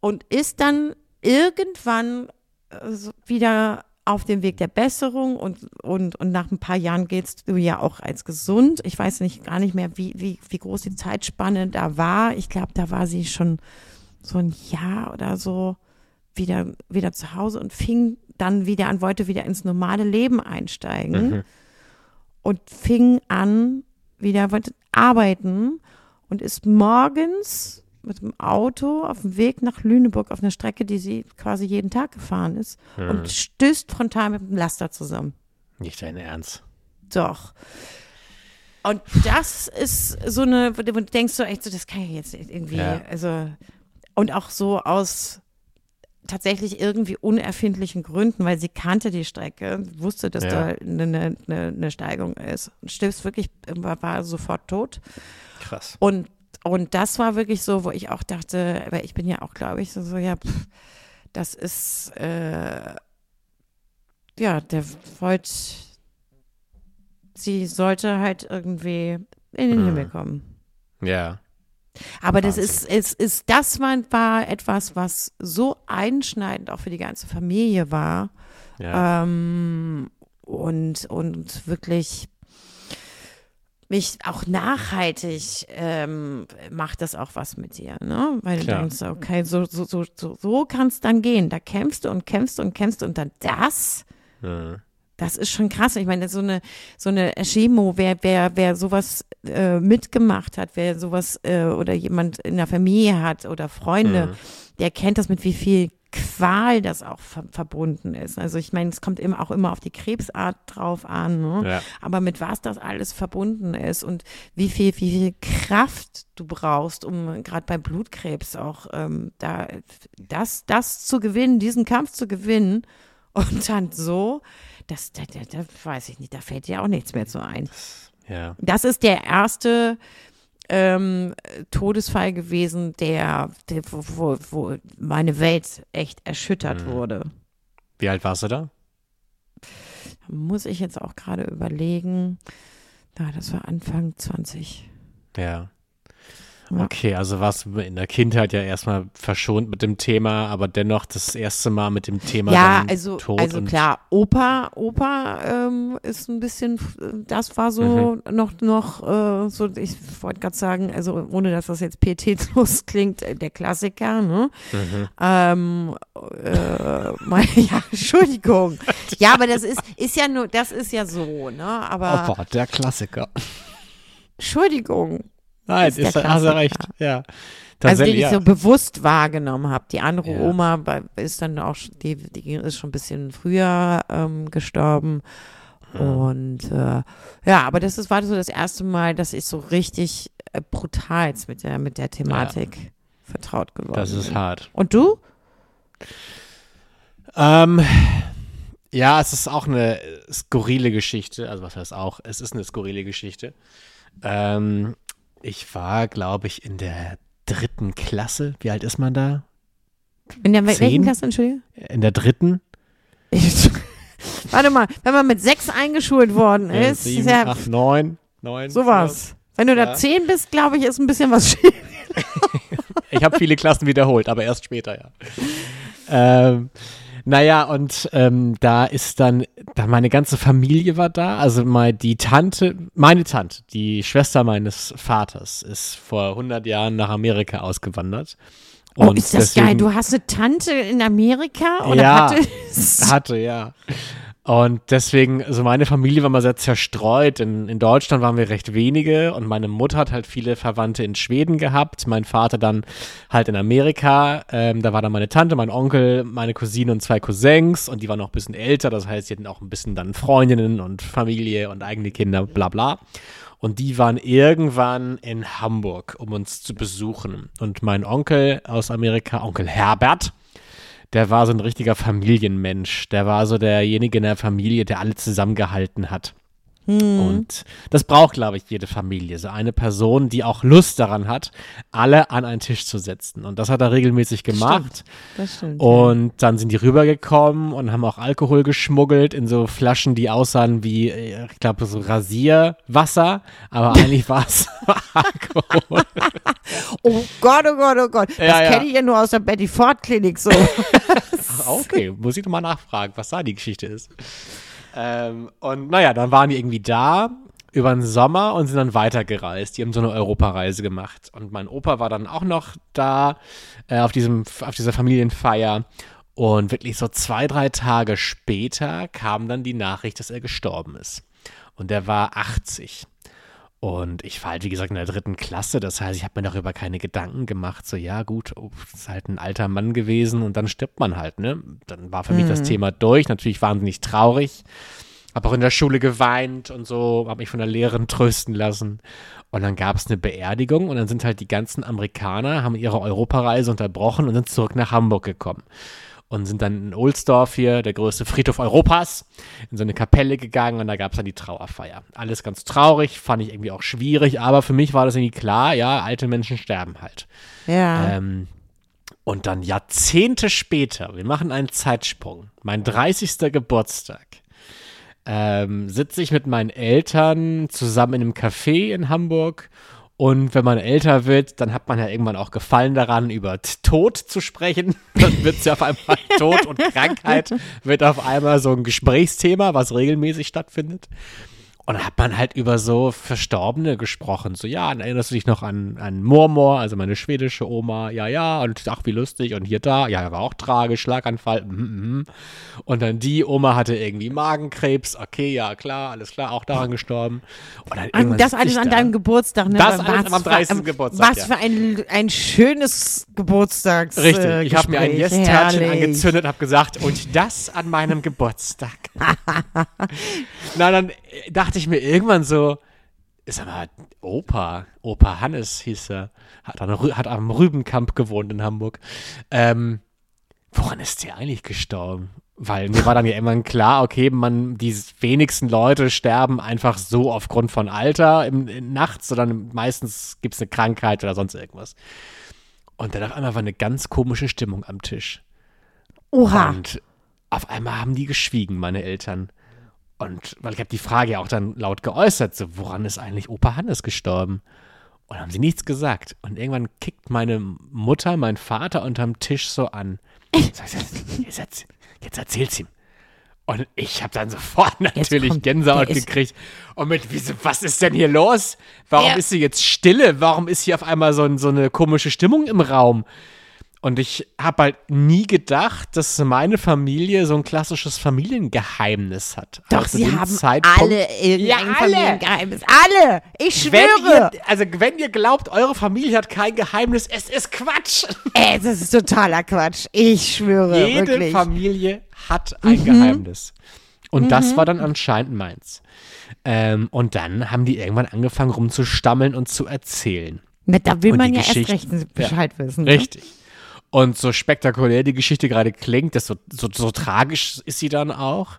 und ist dann irgendwann äh, wieder auf dem Weg der Besserung und, und, und nach ein paar Jahren geht's du ja auch als gesund. Ich weiß nicht gar nicht mehr, wie, wie, wie groß die Zeitspanne da war. Ich glaube, da war sie schon so ein Jahr oder so wieder, wieder zu Hause und fing dann wieder an, wollte wieder ins normale Leben einsteigen Mhm. und fing an, wieder wollte arbeiten und ist morgens mit dem Auto auf dem Weg nach Lüneburg auf einer Strecke, die sie quasi jeden Tag gefahren ist und stößt frontal mit dem Laster zusammen. Nicht dein Ernst. Doch. Und das ist so eine, wo du denkst so echt so, das kann ich jetzt irgendwie, Ja. also, und auch so aus tatsächlich irgendwie unerfindlichen Gründen, weil sie kannte die Strecke, wusste, dass Ja. da eine, eine, eine Steigung ist. Und stößt wirklich, war, war sofort tot. Krass. Und, und das war wirklich so, wo ich auch dachte, weil ich bin ja auch, glaube ich, so, so ja, pff, das ist, äh, ja, der wollte, sie sollte halt irgendwie in den Mhm. Himmel kommen. Ja. Aber das Wahnsinn. ist, ist, ist, das war, war etwas, was so einschneidend auch für die ganze Familie war. Ja. Ähm, und, und wirklich mich auch nachhaltig ähm, macht das auch was mit dir, ne? Weil Klar. du denkst, okay, so, so, so, so, so kann es dann gehen. Da kämpfst du und kämpfst und kämpfst und dann das, Mhm. Das ist schon krass. Ich meine, so eine, so eine Chemo, wer, wer, wer sowas äh, mitgemacht hat, wer sowas äh, oder jemand in der Familie hat oder Freunde, Mhm. der kennt das mit wie viel Qual das auch ver verbunden ist. Also ich meine, es kommt immer auch immer auf die Krebsart drauf an, ne? Ja. aber mit was das alles verbunden ist und wie viel, wie viel Kraft du brauchst, um gerade bei Blutkrebs auch ähm, da das, das zu gewinnen, diesen Kampf zu gewinnen und dann so, das, da, da, da weiß ich nicht, da fällt dir auch nichts mehr zu ein. Ja. Das ist der erste ähm, Todesfall gewesen, der, der wo, wo, meine Welt echt erschüttert wurde. Wie alt warst du da? Muss ich jetzt auch gerade überlegen. Ja, das war Anfang 20. Ja. Ja. Okay, also warst du in der Kindheit ja erstmal verschont mit dem Thema, aber dennoch das erste Mal mit dem Thema ja, also, Tod also klar, Opa, Opa ähm, ist ein bisschen, das war so Mhm. noch, noch äh, so, ich wollte gerade sagen, also ohne dass das jetzt pietätlos [LAUGHS] klingt, äh, der Klassiker, ne? Mhm. Ähm, äh, [LAUGHS] mein, ja, Entschuldigung. [LAUGHS] Ja, aber das ist, ist ja nur, das ist ja so, ne? Aber Opa, der Klassiker. Entschuldigung. Nein, ist der ist, hast du recht. Ja. Also den ich ja. so bewusst wahrgenommen habe. Die andere Ja. Oma ist dann auch, die, die ist schon ein bisschen früher ähm, gestorben. Und äh, ja, aber das ist, war so das erste Mal, dass ich so richtig äh, brutal mit der, mit der Thematik vertraut geworden das ist bin. hart. Und du? Ähm, ja, es ist auch eine skurrile Geschichte. Also was heißt auch? Es ist eine skurrile Geschichte. Ähm, ich war, glaube ich, in der dritten Klasse. Wie alt ist man da? In der welchen Zehn? Klasse, Entschuldigung? In der dritten? Ich, [LAUGHS] warte mal, wenn man mit sechs eingeschult worden Ja, ist, sieben, ist ja acht, neun, neun. sowas. Wenn du da Ja. zehn bist, glaube ich, ist ein bisschen was [LAUGHS] schief. Ich habe viele Klassen wiederholt, aber erst später, ja. Ähm, naja, und ähm, da ist dann, da meine ganze Familie war da. Also mal die Tante, meine Tante, die Schwester meines Vaters, ist vor 100 Jahren nach Amerika ausgewandert. Oh, Und ist das deswegen- geil. Du hast eine Tante in Amerika oder Ja. hattest? Hatte, ja. Und deswegen, also meine Familie war mal sehr zerstreut. In, in Deutschland waren wir recht wenige und meine Mutter hat halt viele Verwandte in Schweden gehabt. Mein Vater dann halt in Amerika. Ähm, da war dann meine Tante, mein Onkel, meine Cousine und zwei Cousins und die waren noch ein bisschen älter. Das heißt, sie hatten auch ein bisschen dann Freundinnen und Familie und eigene Kinder, bla bla. Und die waren irgendwann in Hamburg, um uns zu besuchen. Und mein Onkel aus Amerika, Onkel Herbert, der war so ein richtiger Familienmensch. Der war so derjenige in der Familie, der alle zusammengehalten hat. Und das braucht, glaube ich, jede Familie. So eine Person, die auch Lust daran hat, alle an einen Tisch zu setzen. Und das hat er regelmäßig gemacht. Das stimmt. Und dann sind die rübergekommen und haben auch Alkohol geschmuggelt in so Flaschen, die aussahen wie, äh, ich glaube, so Rasierwasser. Aber [LAUGHS] eigentlich war es Alkohol. oh Gott, oh Gott, oh Gott. Das Ja, ja. kenne ich ja nur aus der Betty Ford Klinik so. [LAUGHS] Okay, muss ich nochmal nachfragen, was da die Geschichte ist. Ähm, und naja, dann waren die irgendwie da über den Sommer und sind dann weitergereist. Die haben so eine Europareise gemacht. Und mein Opa war dann auch noch da äh, auf, diesem, auf dieser Familienfeier. Und wirklich so zwei, drei Tage später kam dann die Nachricht, dass er gestorben ist. Und er war 80. Und ich war halt, wie gesagt, in der dritten Klasse. Das heißt, ich habe mir darüber keine Gedanken gemacht. So, ja, gut, oh, ist halt ein alter Mann gewesen und dann stirbt man halt, ne? Dann war für mich das Thema durch. Natürlich wahnsinnig traurig. Habe auch in der Schule geweint und so, habe mich von der Lehrerin trösten lassen. Und dann gab es eine Beerdigung und dann sind halt die ganzen Amerikaner, haben ihre Europareise unterbrochen und sind zurück nach Hamburg gekommen. Und sind dann in Ohlsdorf hier, der größte Friedhof Europas, in so eine Kapelle gegangen und da gab es dann die Trauerfeier. Alles ganz traurig, fand ich irgendwie auch schwierig, aber für mich war das irgendwie klar, ja, alte Menschen sterben halt. ja. Ähm, und dann Jahrzehnte später, wir machen einen Zeitsprung, mein 30. Geburtstag, ähm, sitze ich mit meinen Eltern zusammen in einem Café in Hamburg. Und wenn man älter wird, dann hat man ja irgendwann auch Gefallen daran, über Tod zu sprechen. [LAUGHS] Dann wird es ja auf einmal [LAUGHS] Tod und Krankheit wird auf einmal so ein Gesprächsthema, was regelmäßig stattfindet. Und dann hat man halt über so Verstorbene gesprochen. So, ja, dann erinnerst du dich noch an, an Mormor, also meine schwedische Oma? Ja, ja, und ach, wie lustig. Und hier da, ja, war auch tragisch, Schlaganfall. Mm, mm. Und dann die Oma hatte irgendwie Magenkrebs. Okay, ja, klar, alles klar, auch daran gestorben. Und dann Und irgendwann das alles an deinem Geburtstag, ne? Das alles am für- 30. Geburtstag, Was ja. für ein, ein schönes Geburtstags. Richtig, äh, ich habe mir ein. Yes-Törtchen angezündet, habe gesagt, und das an meinem Geburtstag. [LAUGHS] Na, dann äh, dachte ich mir irgendwann so, ist aber Opa, Opa Hannes hieß er, hat, an, hat am Rübenkamp gewohnt in Hamburg. Ähm, woran ist der eigentlich gestorben? Weil mir war dann ja irgendwann klar, okay, man, die wenigsten Leute sterben einfach so aufgrund von Alter im, im nachts, sondern meistens gibt es eine Krankheit oder sonst irgendwas. Und dann auf einmal war eine ganz komische Stimmung am Tisch. Oha. Und auf einmal haben die geschwiegen, meine Eltern. Und weil ich habe die Frage ja auch dann laut geäußert, so, woran ist eigentlich Opa Hannes gestorben? Und haben sie nichts gesagt. Und irgendwann kickt meine Mutter, mein Vater unterm Tisch so an. Jetzt, jetzt, jetzt erzähl's ihm. Und ich habe dann sofort [LAUGHS] natürlich kommt- Gänsehaut gekriegt. Und mit, wieso, was ist denn hier los? Warum Ja. ist hier jetzt Stille? Warum ist hier auf einmal so, ein- so eine komische Stimmung im Raum? Und ich habe halt nie gedacht, dass meine Familie so ein klassisches Familiengeheimnis hat. Doch, Also sie haben Zeitpunkt- alle irgendein Ja, alle. Familiengeheimnis. Alle! Ich Wenn schwöre! ihr, also wenn ihr glaubt, eure Familie hat kein Geheimnis, es ist Quatsch. [LAUGHS] Das ist totaler Quatsch. Ich schwöre, Jede wirklich. Familie hat ein Geheimnis. Und das war dann anscheinend meins. Ähm, und dann haben die irgendwann angefangen rumzustammeln und zu erzählen. Da will Und man ja erst recht Bescheid wissen. ne? Und so spektakulär die Geschichte gerade klingt, desto so, so tragisch ist sie dann auch,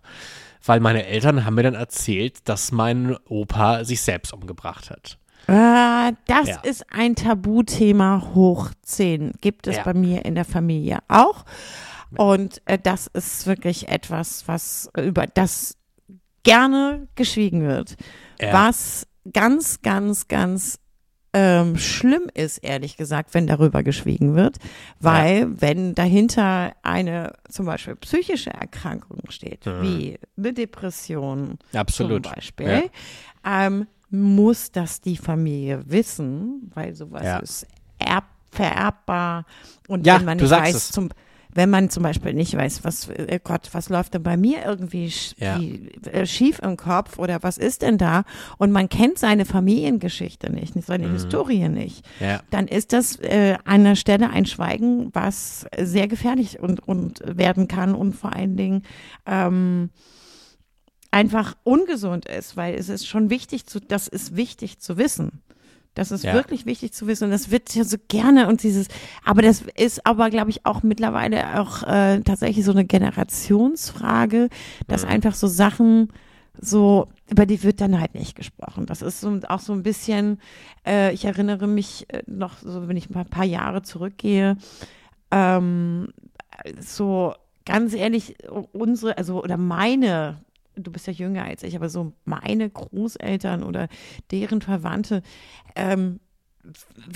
weil meine Eltern haben mir dann erzählt, dass mein Opa sich selbst umgebracht hat. Äh, das Ja. ist ein Tabuthema hoch 10. Gibt es Ja. bei mir in der Familie auch. Und äh, das ist wirklich etwas, was über das gerne geschwiegen wird. Ja. Was ganz, ganz, ganz ähm, schlimm ist, ehrlich gesagt, wenn darüber geschwiegen wird, weil wenn dahinter eine zum Beispiel psychische Erkrankung steht, wie eine Depression Absolut. zum Beispiel, ähm, muss das die Familie wissen, weil sowas Ja. ist erb, vererbbar. Und Ja, wenn man nicht weiß, zum wenn man zum Beispiel nicht weiß, was, äh Gott, was läuft denn bei mir irgendwie sch Ja. äh, schief im Kopf oder was ist denn da? Und man kennt seine Familiengeschichte nicht, seine Mhm. Historie nicht. Ja. Dann ist das äh, an der Stelle ein Schweigen, was sehr gefährlich und, und werden kann und vor allen Dingen ähm, einfach ungesund ist, weil es ist schon wichtig zu, das ist wichtig zu wissen. Das ist Ja. wirklich wichtig zu wissen und das wird ja so gerne und dieses, aber das ist aber, glaube ich, auch mittlerweile auch äh, tatsächlich so eine Generationsfrage, dass Mhm. einfach so Sachen so, über die wird dann halt nicht gesprochen. Das ist so, auch so ein bisschen, äh, ich erinnere mich äh, noch, so wenn ich mal ein paar Jahre zurückgehe, ähm, so ganz ehrlich, unsere, also oder meine, du bist ja jünger als ich, aber so meine Großeltern oder deren Verwandte, ähm,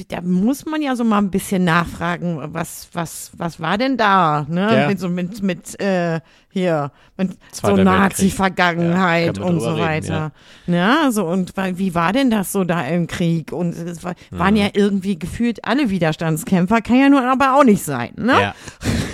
da muss man ja so mal ein bisschen nachfragen, was, was, was war denn da, ne? Ja. Mit so mit, mit äh, hier, mit so Zweiter Weltkrieg. Nazi-Vergangenheit Ja, und so drüber reden, weiter. Ja, so und wie war denn das so da im Krieg? Und es war, Mhm. waren ja irgendwie gefühlt alle Widerstandskämpfer, kann ja nun aber auch nicht sein, ne? Ja. [LAUGHS]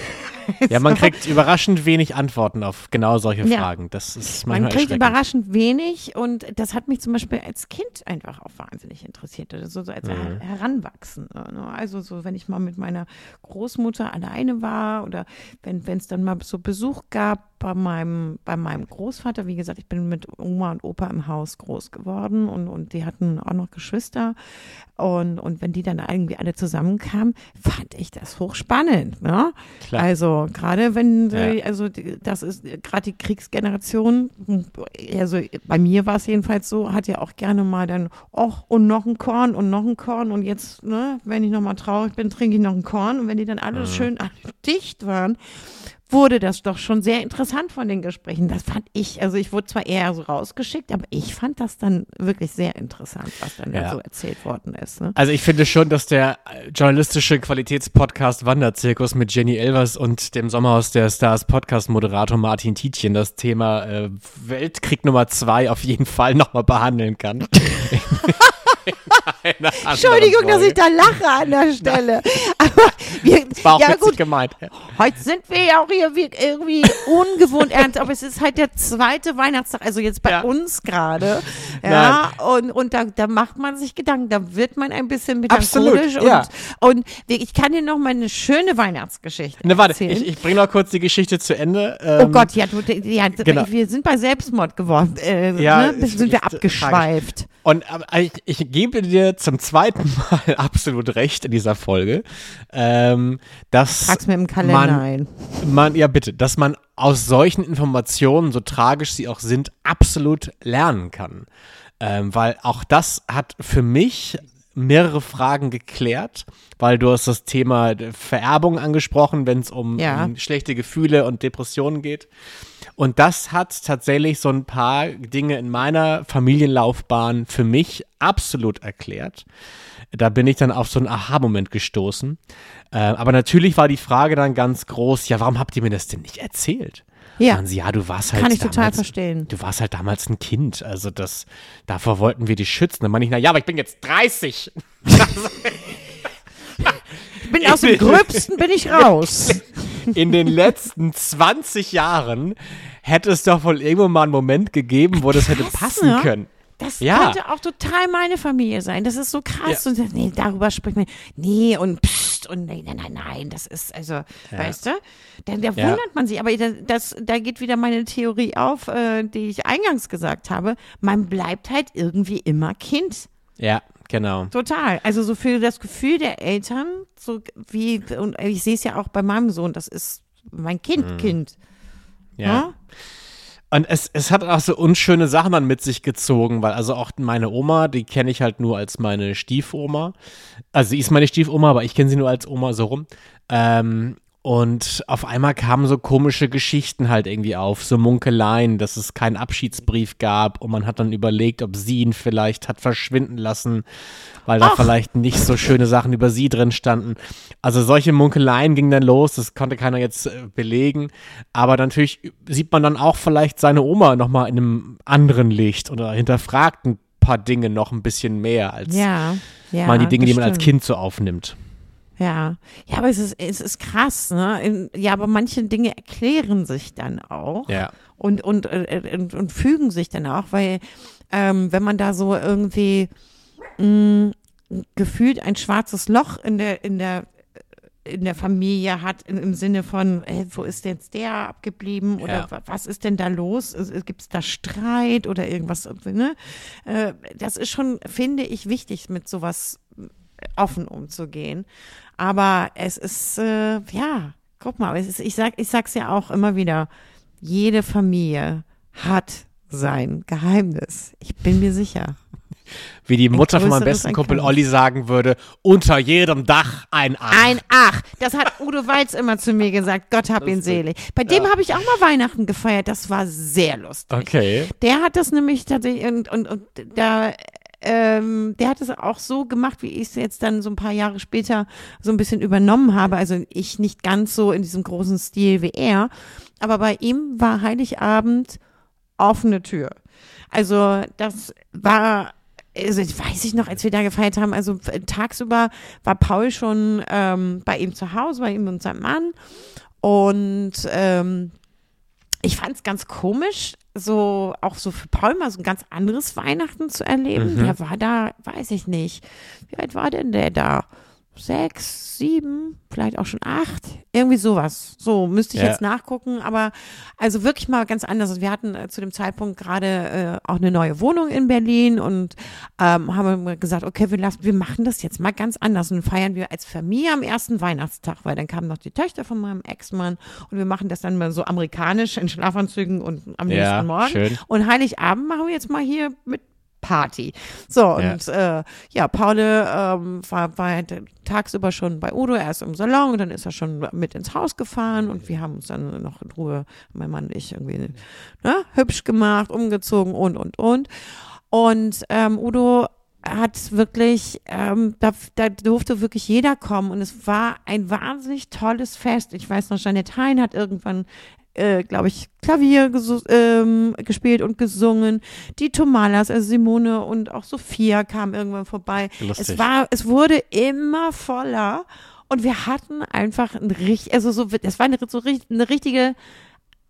ja, man kriegt überraschend wenig Antworten auf genau solche Ja. Fragen. Das ist Man manchmal kriegt erschreckend. überraschend wenig und das hat mich zum Beispiel als Kind einfach auch wahnsinnig interessiert. Also so als Mhm. Her Heranwachsen. ne? Also so, wenn ich mal mit meiner Großmutter alleine war oder wenn es dann mal so Besuch gab bei meinem, bei meinem Großvater. Wie gesagt, ich bin mit Oma und Opa im Haus groß geworden und, und die hatten auch noch Geschwister. Und, und wenn die dann irgendwie alle zusammenkamen, fand ich das hochspannend. Ne? Klar. Also gerade wenn, Ja. die- also die, das ist gerade die Kriegsgeneration, also bei mir war es jedenfalls so, hat ja auch gerne mal dann, och, und noch ein Korn und noch ein Korn und jetzt, ne, wenn ich nochmal traurig bin, trinke ich noch ein Korn und wenn die dann alle schön alle dicht waren, wurde das doch schon sehr interessant von den Gesprächen. Das fand ich, also ich wurde zwar eher so rausgeschickt, aber ich fand das dann wirklich sehr interessant, was dann Ja. da so erzählt worden ist. Ne? Also ich finde schon, dass der äh, journalistische Qualitätspodcast Wanderzirkus mit Jenny Elvers und dem Sommerhaus der Stars Podcast-Moderator Martin Tietjen das Thema äh, Weltkrieg Nummer zwei auf jeden Fall nochmal behandeln kann. [LAUGHS] Entschuldigung, dass ich Folge. da lache an der Stelle. Aber wir, Das war auch ja gut, gemeint. heute sind wir ja auch hier wie- irgendwie ungewohnt ernst, aber es ist halt der zweite Weihnachtstag, also jetzt bei Ja. uns gerade. Ja, und, und da, da macht man sich Gedanken, da wird man ein bisschen melancholisch. Absolut, ja. und, und ich kann dir noch mal eine schöne Weihnachtsgeschichte Ne, warte, erzählen. ich, ich bringe noch kurz die Geschichte zu Ende. Oh Ähm, Gott, ja, du, ja genau. wir sind bei Selbstmord geworden. Äh, Ja, ne? ich- sind wir ich- abgeschweift. Und aber ich, ich gebe dir zum zweiten Mal [LAUGHS] absolut recht in dieser Folge, ähm, dass Trag's mir im Kalender man, ein. man, ja bitte, dass man aus solchen Informationen, so tragisch sie auch sind, absolut lernen kann. Ähm, weil auch das hat für mich mehrere Fragen geklärt, weil du hast das Thema Vererbung angesprochen, wenn es um, Ja. um schlechte Gefühle und Depressionen geht. Und das hat tatsächlich so ein paar Dinge in meiner Familienlaufbahn für mich absolut erklärt. Da bin ich dann auf so einen Aha-Moment gestoßen. Äh, aber natürlich war die Frage dann ganz groß, ja, warum habt ihr mir das denn nicht erzählt? Ja. Sagen sie, ja, du warst halt Kann ich total damals, verstehen. Du warst halt damals ein Kind, also das, davor wollten wir dich schützen. Dann meine ich, na ja, aber ich bin jetzt 30. Ich bin aus dem Gröbsten bin ich raus. [LAUGHS] In den letzten 20 Jahren hätte es doch wohl irgendwo mal einen Moment gegeben, wo das hätte passen ne? können. Das Ja. könnte auch total meine Familie sein. Das ist so krass. Und das- nee, darüber spricht man. Nee, und pst, und nein, nein, nein, nein. Das ist, also, weißt du? Da, da Ja. wundert man sich. Aber das, da geht wieder meine Theorie auf, äh, die ich eingangs gesagt habe. Man bleibt halt irgendwie immer Kind. Ja, genau. Total. Also so für das Gefühl der Eltern, so wie, und ich sehe es ja auch bei meinem Sohn, das ist mein Kind, Kind. Ja. Ja? Und es, es hat auch so unschöne Sachen dann mit sich gezogen, weil also auch meine Oma, die kenne ich halt nur als meine Stiefoma. Also sie ist meine Stiefoma, aber ich kenne sie nur als Oma so rum. Ähm, und auf einmal kamen so komische Geschichten halt irgendwie auf, so Munkeleien, dass es keinen Abschiedsbrief gab und man hat dann überlegt, ob sie ihn vielleicht hat verschwinden lassen, weil da Ach. vielleicht nicht so schöne Sachen über sie drin standen. Also solche Munkeleien gingen dann los, das konnte keiner jetzt äh, belegen, aber natürlich sieht man dann auch vielleicht seine Oma nochmal in einem anderen Licht oder hinterfragt ein paar Dinge noch ein bisschen mehr als Ja, ja. mal die Dinge, die man als. Kind so aufnimmt. Ja, ja, aber es ist, es ist krass, ne? In, ja, aber manche Dinge erklären sich dann auch Ja. und, und, äh, und, und fügen sich dann auch, weil ähm, wenn man da so irgendwie mh, gefühlt ein schwarzes Loch in der, in der in der Familie hat, in, im Sinne von, äh, wo ist jetzt der abgeblieben oder Ja. wa- was ist denn da los? Gibt es da Streit oder irgendwas? Ne? Äh, das ist schon, finde ich, wichtig, mit sowas offen umzugehen. Aber es ist, äh, ja, guck mal, es ist, ich, sag, ich sag's ja auch immer wieder, jede Familie hat sein Geheimnis. Ich bin mir sicher. Wie die Mutter von meinem besten Kumpel. Olli sagen würde, unter jedem Dach ein Ach. Ein Ach, das hat Udo Walz immer zu mir gesagt. Gott hab ihn selig. Bei dem habe ich auch mal Weihnachten gefeiert. Das war sehr lustig. Okay. Der hat das nämlich tatsächlich und, und, und da ähm, der hat es auch so gemacht, wie ich es jetzt dann so ein paar Jahre später so ein bisschen übernommen habe. Also ich nicht ganz so in diesem großen Stil wie er. Aber bei ihm war Heiligabend offene Tür. Also das war, also ich weiß ich noch, als wir da gefeiert haben, also tagsüber war Paul schon ähm, bei ihm zu Hause, bei ihm und seinem Mann. Und ähm, ich fand es ganz komisch, so auch so für Paul mal so ein ganz anderes Weihnachten zu erleben. Mhm. Der war da, weiß ich nicht. Wie alt war denn der da? Sechs, sieben, vielleicht auch schon acht, irgendwie sowas. So müsste ich Ja. jetzt nachgucken, aber also wirklich mal ganz anders. Und wir hatten äh, zu dem Zeitpunkt gerade äh, auch eine neue Wohnung in Berlin und ähm, haben gesagt, okay, wir lassen, wir machen das jetzt mal ganz anders und feiern wir als Familie am ersten Weihnachtstag, weil dann kamen noch die Töchter von meinem Ex-Mann und wir machen das dann mal so amerikanisch in Schlafanzügen und am Ja, nächsten Morgen. schön. Und Heiligabend machen wir jetzt mal hier mit Party. So, und ja, äh, ja Paul ähm, war, war halt tagsüber schon bei Udo, er ist im Salon, dann ist er schon mit ins Haus gefahren und wir haben uns dann noch in Ruhe, mein Mann und ich, irgendwie ne, hübsch gemacht, umgezogen und, und, und. Und ähm, Udo hat wirklich, ähm, da, da durfte wirklich jeder kommen und es war ein wahnsinnig tolles Fest. Ich weiß noch, Janet Hein hat irgendwann äh, glaube ich, Klavier ähm, gespielt und gesungen. Die Tomalas, also Simone und auch Sophia kamen irgendwann vorbei. Lustig. Es war, es wurde immer voller und wir hatten einfach ein richtig, also so, es war eine, so eine richtige,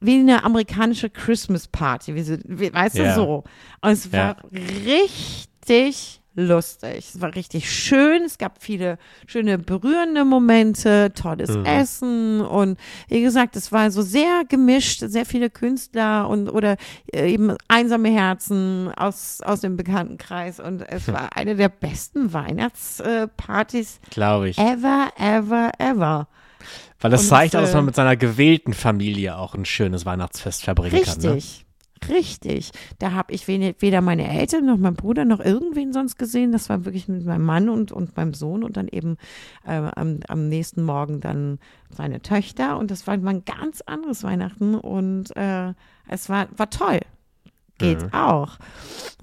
wie eine amerikanische Christmas Party, wie sie, wie, weißt Ja. du so. Und es war richtig lustig. Es war richtig schön. Es gab viele schöne berührende Momente, tolles Mhm. Essen und wie gesagt, es war so sehr gemischt, sehr viele Künstler und oder äh, eben einsame Herzen aus aus dem Bekanntenkreis und es Hm. war eine der besten Weihnachtspartys Glaube ich. ever, ever, ever. Weil das und, zeigt auch, dass äh, man mit seiner gewählten Familie auch ein schönes Weihnachtsfest verbringen kann. Ne? Richtig. Da habe ich weder meine Eltern noch mein Bruder noch irgendwen sonst gesehen. Das war wirklich mit meinem Mann und, und meinem Sohn und dann eben äh, am, am nächsten Morgen dann seine Töchter. Und das war ein ganz anderes Weihnachten und äh, es war, war toll. Geht auch.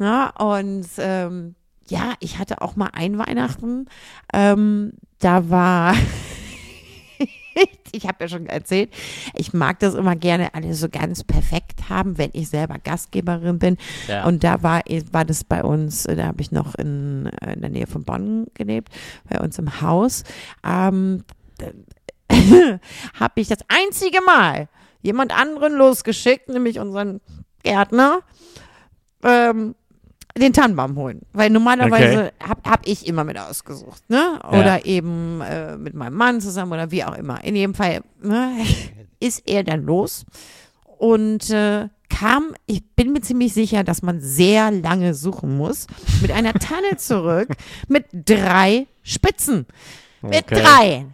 Ja, und ähm, ja, ich hatte auch mal ein Weihnachten. Ähm, da war [LAUGHS] ich habe ja schon erzählt, ich mag das immer gerne alles so ganz perfekt haben, wenn ich selber Gastgeberin bin. Ja. Und da war, war das bei uns, äh, da habe ich noch in, äh, in der Nähe von Bonn gelebt, bei uns im Haus. Ähm, [LAUGHS] habe ich das einzige Mal jemand anderen losgeschickt, nämlich unseren Gärtner, ähm, den Tannenbaum holen. Weil normalerweise hab, hab ich immer mit ausgesucht, ne? Oder eben äh, mit meinem Mann zusammen oder wie auch immer. In jedem Fall ne, [LAUGHS] ist er dann los und äh, kam, ich bin mir ziemlich sicher, dass man sehr lange suchen muss, mit einer Tanne zurück [LAUGHS] mit drei Spitzen. Mit Okay. drei.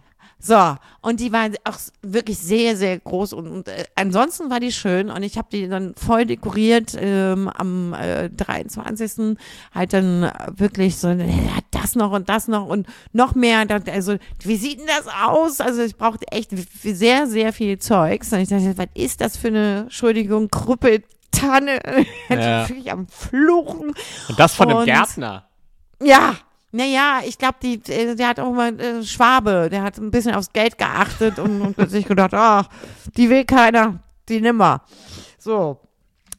So, und die war auch wirklich sehr, sehr groß und, und äh, ansonsten war die schön und ich habe die dann voll dekoriert ähm, am äh, 23. halt dann wirklich so, äh, das noch und das noch und noch mehr. Da- Also, wie sieht denn das aus? Also, ich brauchte echt sehr, sehr viel Zeugs. Und ich dachte, was ist das für eine, Entschuldigung, Krüppel, Tanne? [LAUGHS] Ja. Ich am Fluchen. Und das von einem Und- Gärtner. Ja, naja, ich glaube, die, äh, der hat auch mal äh, Schwabe, der hat ein bisschen aufs Geld geachtet und, und sich gedacht, ach, die will keiner, die nimmer. So.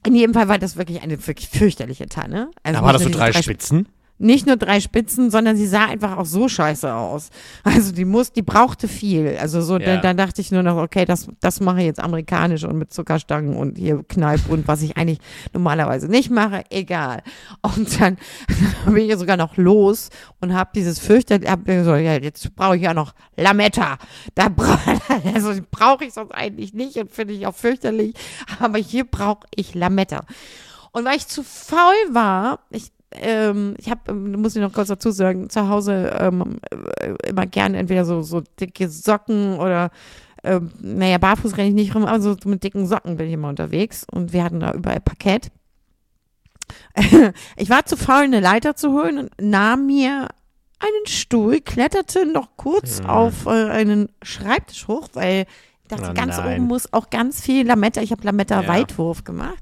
In jedem Fall war das wirklich eine wirklich fürchterliche Tanne. Also Aber war das so drei diese Spitzen? Nicht nur drei Spitzen, sondern sie sah einfach auch so scheiße aus. Also die muss, die brauchte viel. Also so, Ja. da, da dachte ich nur noch, okay, das, das mache ich jetzt amerikanisch und mit Zuckerstangen und hier Kneipp und was ich eigentlich normalerweise nicht mache, egal. Und dann [LAUGHS] bin ich sogar noch los und habe dieses fürchterliche, hab so, ja, jetzt brauche ich ja noch Lametta. Da bra [LAUGHS] also brauche ich sonst eigentlich nicht und finde ich auch fürchterlich. Aber hier brauche ich Lametta. Und weil ich zu faul war, ich ähm, ich habe, muss ich noch kurz dazu sagen, zu Hause ähm, äh, immer gerne entweder so, so dicke Socken oder, ähm, naja, barfuß renne ich nicht rum, aber so mit dicken Socken bin ich immer unterwegs und wir hatten da überall Parkett. [LAUGHS] ich war zu faul, eine Leiter zu holen und nahm mir einen Stuhl, kletterte noch kurz auf äh, einen Schreibtisch hoch, weil ich dachte, Oh ganz nein. oben muss auch ganz viel Lametta, ich habe Ja. Lametta-Weitwurf gemacht.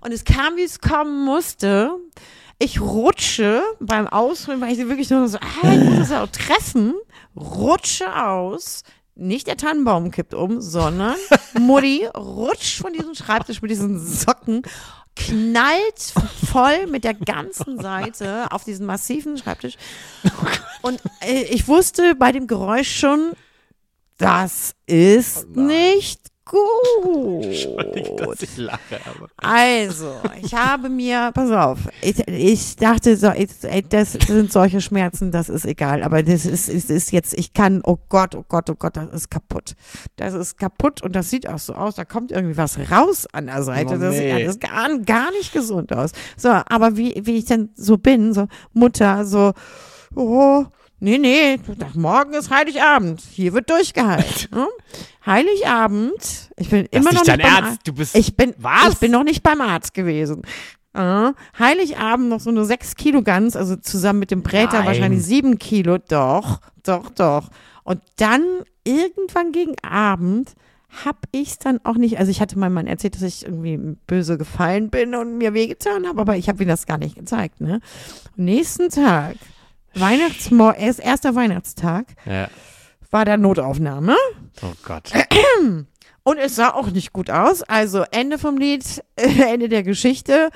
Und es kam, wie es kommen musste. Ich rutsche beim Ausholen, weil ich sie wirklich nur so, ah, ich muss es auch treffen, rutsche aus. Nicht der Tannenbaum kippt um, sondern [LAUGHS] Mutti rutscht von diesem Schreibtisch mit diesen Socken, knallt voll mit der ganzen Seite auf diesen massiven Schreibtisch. Und äh, ich wusste bei dem Geräusch schon, das ist nicht gut. Dass ich lache, aber. Also, ich habe mir, pass auf, ich, ich dachte so, ich, ey, das sind solche Schmerzen, das ist egal, aber das ist, ist, ist jetzt, ich kann, oh Gott, oh Gott, oh Gott, das ist kaputt. Das ist kaputt und das sieht auch so aus, da kommt irgendwie was raus an der Seite. Oh, das, nee. sieht alles gar, gar nicht gesund aus. So, aber wie, wie ich denn so bin, so Mutter, so, oh, nee, nee, morgen ist Heiligabend, hier wird durchgehalten. [LAUGHS] hm? Heiligabend, ich bin Das immer noch nicht beim Ernst. Du bist. ich bin, Was? ich bin noch nicht beim Arzt gewesen. Äh, Heiligabend noch so eine 6 Kilo Gans, also zusammen mit dem Bräter Nein. wahrscheinlich 7 Kilo. Doch, doch, doch. Und dann irgendwann gegen Abend hab ich's dann auch nicht, also ich hatte meinem Mann erzählt, dass ich irgendwie böse gefallen bin und mir wehgetan habe, aber ich habe ihm das gar nicht gezeigt, ne? Am nächsten Tag, Weihnachtsmorgen, erst erster Weihnachtstag, Ja. war da Notaufnahme. Oh Gott. Und es sah auch nicht gut aus. Also Ende vom Lied, [LAUGHS] Ende der Geschichte.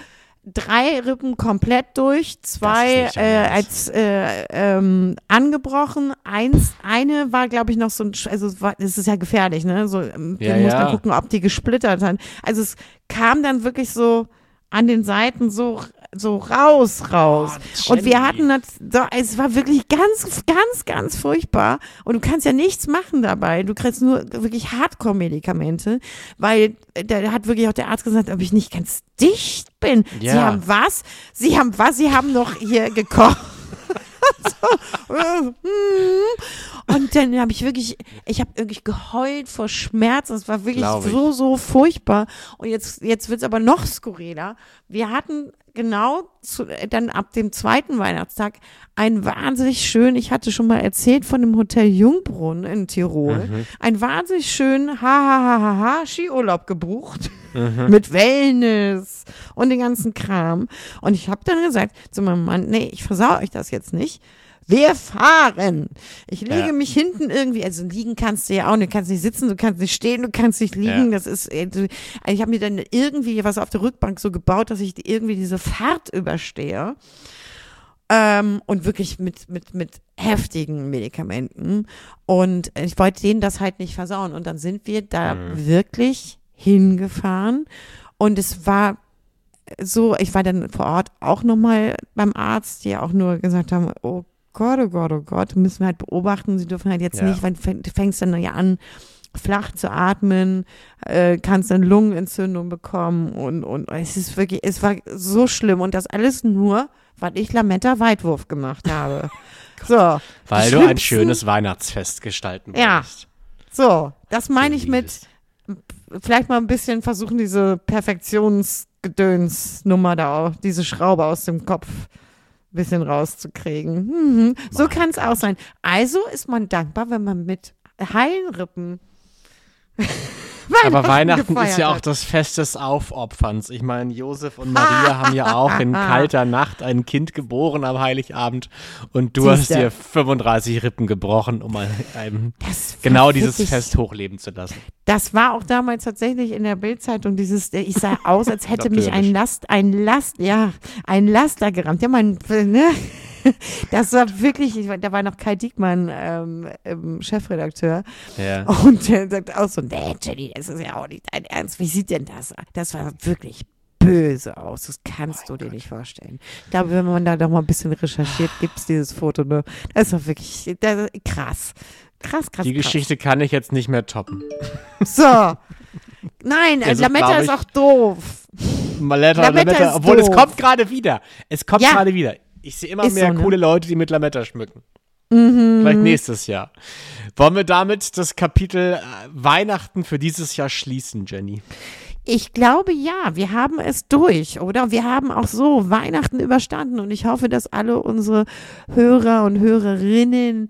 Drei Rippen komplett durch, zwei äh, als äh, ähm, angebrochen. Eins, eine war, glaube ich, noch so ein, also es war, ist ja gefährlich, ne? So, ähm, Ja, mussten ja. dann gucken, ob die gesplittert hat. Also es kam dann wirklich so an den Seiten so so raus, raus. Oh, und wir hatten das, so, es war wirklich ganz, ganz, ganz furchtbar. Und du kannst ja nichts machen dabei. Du kriegst nur wirklich Hardcore-Medikamente, weil äh, da hat wirklich auch der Arzt gesagt, ob ich nicht ganz dicht bin. Sie Ja. haben was? Sie haben was? Sie haben noch hier gekocht. [LAUGHS] äh, hm. Und dann habe ich wirklich, ich habe wirklich geheult vor Schmerz. Es war wirklich so, so furchtbar. Und jetzt, jetzt wird's aber noch skurriler. Wir hatten genau zu, dann ab dem zweiten Weihnachtstag ein wahnsinnig schön, ich hatte schon mal erzählt von dem Hotel Jungbrunn in Tirol, ein wahnsinnig schön, ha, ha, ha, ha, ha, Skiurlaub gebucht. [LAUGHS] Mit Wellness und den ganzen Kram. Und ich habe dann gesagt zu meinem Mann, nee, ich versau euch das jetzt nicht. Wir fahren. Ich lege Ja. mich hinten irgendwie, also liegen kannst du ja auch du kannst nicht sitzen, du kannst nicht stehen, du kannst nicht liegen. Ja. Das ist, äh, ich habe mir dann irgendwie was auf der Rückbank so gebaut, dass ich irgendwie diese Fahrt überstehe. Ähm, und wirklich mit, mit, mit heftigen Medikamenten. Und ich wollte denen das halt nicht versauen. Und dann sind wir da wirklich hingefahren. Und es war so, ich war dann vor Ort auch nochmal beim Arzt, die auch nur gesagt haben, oh Gott, oh Gott, oh Gott, müssen wir halt beobachten. Sie dürfen halt jetzt Ja. nicht, weil du fäng- du fängst dann ja an, flach zu atmen, äh, kannst dann Lungenentzündung bekommen und, und es ist wirklich, es war so schlimm und das alles nur, weil ich Lametta Weitwurf gemacht habe. [LAUGHS] so. Weil du ein schönes Weihnachtsfest gestalten Ja. wolltest. So, das meine ich mit, vielleicht mal ein bisschen versuchen, diese Perfektionsgedöns-Nummer da auch, diese Schraube aus dem Kopf bisschen rauszukriegen. Mhm. So kann es auch sein. Also ist man dankbar, wenn man mit heilen Rippen Aber Weihnachten ist ja auch das Fest des Aufopferns. Ich meine, Josef und Maria haben ja auch in [LAUGHS] kalter Nacht ein Kind geboren am Heiligabend und du hast Siehste. dir 35 Rippen gebrochen, um ein, einem genau dieses wirklich- Fest hochleben zu lassen. Das war auch damals tatsächlich in der Bildzeitung dieses, ich sah aus, als hätte [LAUGHS] mich ein. Last, ein Last, ja, ein Laster gerammt. Ja, mein, ne? Das war wirklich, ich, da war noch Kai Diekmann, ähm, Chefredakteur. Ja. Und der sagt auch so, nee, Jenny, das ist ja auch nicht dein Ernst. Wie sieht denn das? aus? Das war wirklich böse aus. Das kannst du dir nicht vorstellen. Ich glaube, wenn man da noch mal ein bisschen recherchiert, gibt es dieses Foto. Ne? Das war wirklich das, krass. Krass, krass, Die krass. Geschichte kann ich jetzt nicht mehr toppen. So. Nein, Also, Lametta ist auch doof. Lametta, Lametta Lametta, ist obwohl es doof. kommt gerade wieder. Es kommt Ja. gerade wieder. Ich sehe immer Ist mehr so, ne? coole Leute, die mit Lametta schmücken. Mhm. Vielleicht nächstes Jahr. Wollen wir damit das Kapitel äh, Weihnachten für dieses Jahr schließen, Jenny? Ich glaube ja, wir haben es durch, oder? Wir haben auch so Weihnachten überstanden und ich hoffe, dass alle unsere Hörer und Hörerinnen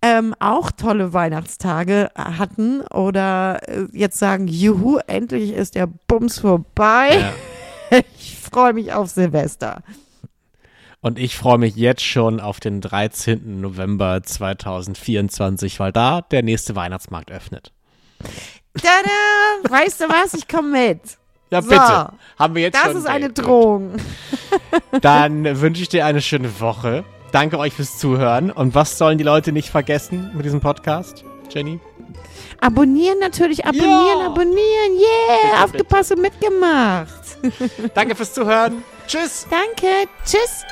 ähm, auch tolle Weihnachtstage hatten oder äh, jetzt sagen, juhu, endlich ist der Bums vorbei. [LAUGHS] Ich freue mich auf Silvester. Und ich freue mich jetzt schon auf den 13. November 2024, weil da der nächste Weihnachtsmarkt öffnet. Tada! Weißt du was? Ich komme mit. Ja, So. bitte. Haben wir jetzt Das schon. ist eine. Drohung. [LAUGHS] Dann wünsche ich dir eine schöne Woche. Danke euch fürs Zuhören. Und was sollen die Leute nicht vergessen mit diesem Podcast, Jenny? Abonnieren natürlich, abonnieren, ja. abonnieren. Yeah, aufgepasst und mitgemacht. Danke fürs Zuhören. Tschüss. Danke. Tschüss.